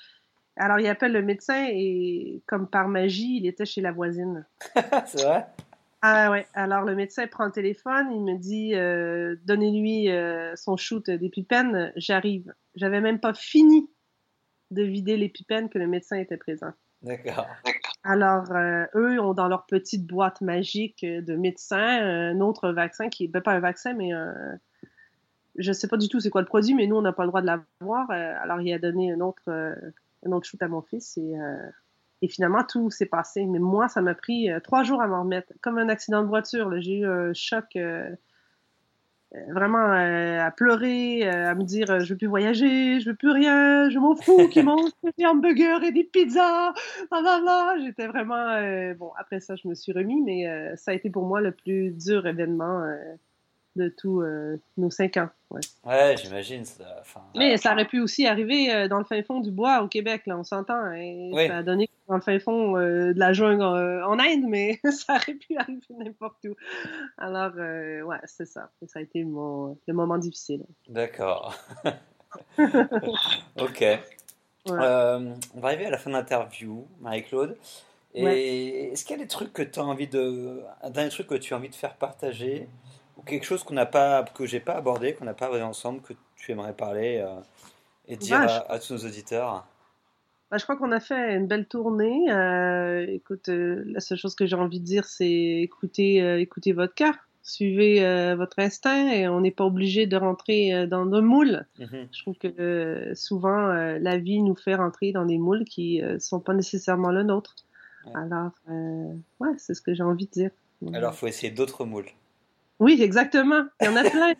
Alors, il appelle le médecin et, comme par magie, il était chez la voisine. c'est vrai? Ah ouais. Alors, le médecin prend le téléphone, il me dit Donnez-lui son shoot d'épipène, j'arrive. J'avais même pas fini de vider l'épipène que le médecin était présent. D'accord. Alors, euh, eux ont dans leur petite boîte magique de médecins un autre vaccin qui, ben pas un vaccin, mais un, je sais pas du tout c'est quoi le produit, mais nous on n'a pas le droit de l'avoir. Euh, alors, il a donné un autre, euh, autre shoot à mon fils et, et finalement tout s'est passé. Mais moi, ça m'a pris trois jours à m'en remettre, comme un accident de voiture. J'ai eu un choc vraiment euh, à pleurer, euh, à me dire euh, je veux plus voyager, je veux plus rien, je m'en fous qu'ils mangent des hamburgers et des pizzas, J'étais vraiment bon. Après ça, je me suis remis, mais ça a été pour moi le plus dur événement de tous euh, nos cinq ans. Ouais, ouais j'imagine. Mais ça aurait pu aussi arriver euh, dans le fin fond du bois au Québec, là, on s'entend. Et Ça a donné dans le fin fond euh, de la jungle en Inde, mais ça aurait pu arriver n'importe où. Alors, ouais, c'est ça. Ça a été mon, le moment difficile. D'accord. ok. on va arriver à la fin de l'interview, Marie-Claude. Et est-ce qu'il y a des trucs que tu as envie de. Un dernier truc que tu as envie de faire partager? Quelque chose qu'on n'a pas, que j'ai pas abordé, qu'on n'a pas abordé ensemble, que tu aimerais parler euh, et dire à, tous nos auditeurs bah, Je crois qu'on a fait une belle tournée. Euh, écoute, euh, la seule chose que j'ai envie de dire, c'est écoutez, écoutez votre cœur, suivez votre instinct et on n'est pas obligé de rentrer dans un moule. Mm-hmm. Je trouve que souvent, la vie nous fait rentrer dans des moules qui ne sont pas nécessairement le nôtre. Alors, ouais, c'est ce que j'ai envie de dire. Alors, il faut essayer d'autres moules. Oui, exactement. Il y en a plein.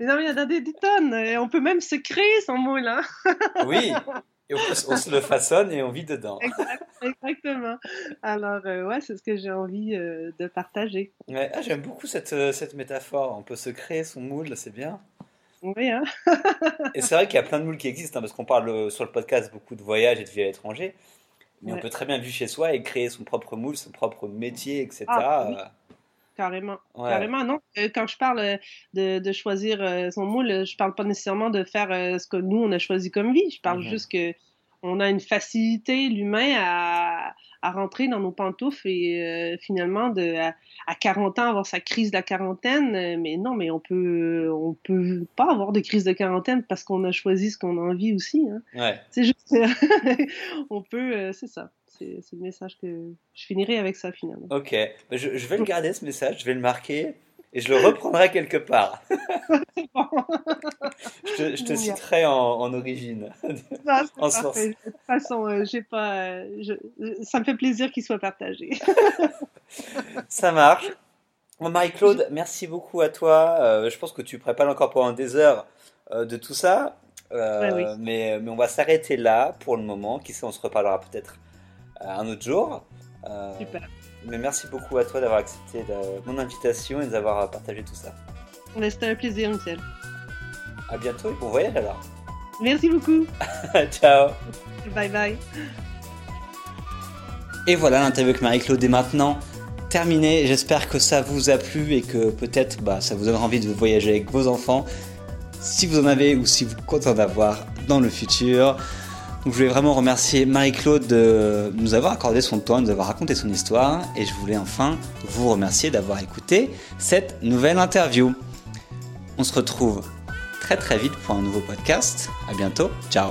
Mais non, il y en a des, tonnes. Et on peut même se créer son moule. Hein. oui, et on, se le façonne et on vit dedans. exactement. Alors, euh, ouais, c'est ce que j'ai envie euh, de partager. Ouais, ah, J'aime beaucoup cette, euh, cette métaphore. On peut se créer son moule, c'est bien. Oui, hein. et c'est vrai qu'il y a plein de moules qui existent, hein, parce qu'on parle sur le podcast beaucoup de voyages et de vie à l'étranger. Mais on peut très bien vivre chez soi et créer son propre moule, son propre métier, etc. Ah, carrément. Carrément, non. Euh, quand je parle euh, de, de choisir euh, son moule, je parle pas nécessairement de faire ce que nous, on a choisi comme vie. Je parle mm-hmm. juste que on a une facilité, l'humain, à, à, rentrer dans nos pantoufles et finalement, de, à, 40 ans, avoir sa crise de la quarantaine. Mais non, mais on peut, on peut pas avoir de crise de quarantaine parce qu'on a choisi ce qu'on a envie aussi. Hein. Ouais. C'est juste, on peut, c'est ça c'est le message que je finirai avec ça finalement. Ok, bah, je, je, vais le garder ce message, je vais le marquer et je le reprendrai quelque part. je te, je te citerai en, en origine. en source. De toute façon, euh, j'ai pas, euh, je, ça me fait plaisir qu'il soit partagé. ça marche. Marie-Claude, merci beaucoup à toi. Euh, je pense que tu prépares encore pendant des heures de tout ça. mais, mais on va s'arrêter là pour le moment. Qui sait, on se reparlera peut-être un autre jour. Euh, Super. Mais merci beaucoup à toi d'avoir accepté mon invitation et d'avoir partagé tout ça. C'était un plaisir, Michel. À bientôt et bon voyage alors. Merci beaucoup. Ciao. Bye bye. Et voilà, l'interview avec Marie-Claude est maintenant terminée. J'espère que ça vous a plu et que peut-être bah, ça vous donnera envie de voyager avec vos enfants. Si vous en avez ou si vous comptez en avoir dans le futur. Je voulais vraiment remercier Marie-Claude de nous avoir accordé son temps, de nous avoir raconté son histoire. Et je voulais enfin vous remercier d'avoir écouté cette nouvelle interview. On se retrouve très très vite pour un nouveau podcast. À bientôt. Ciao.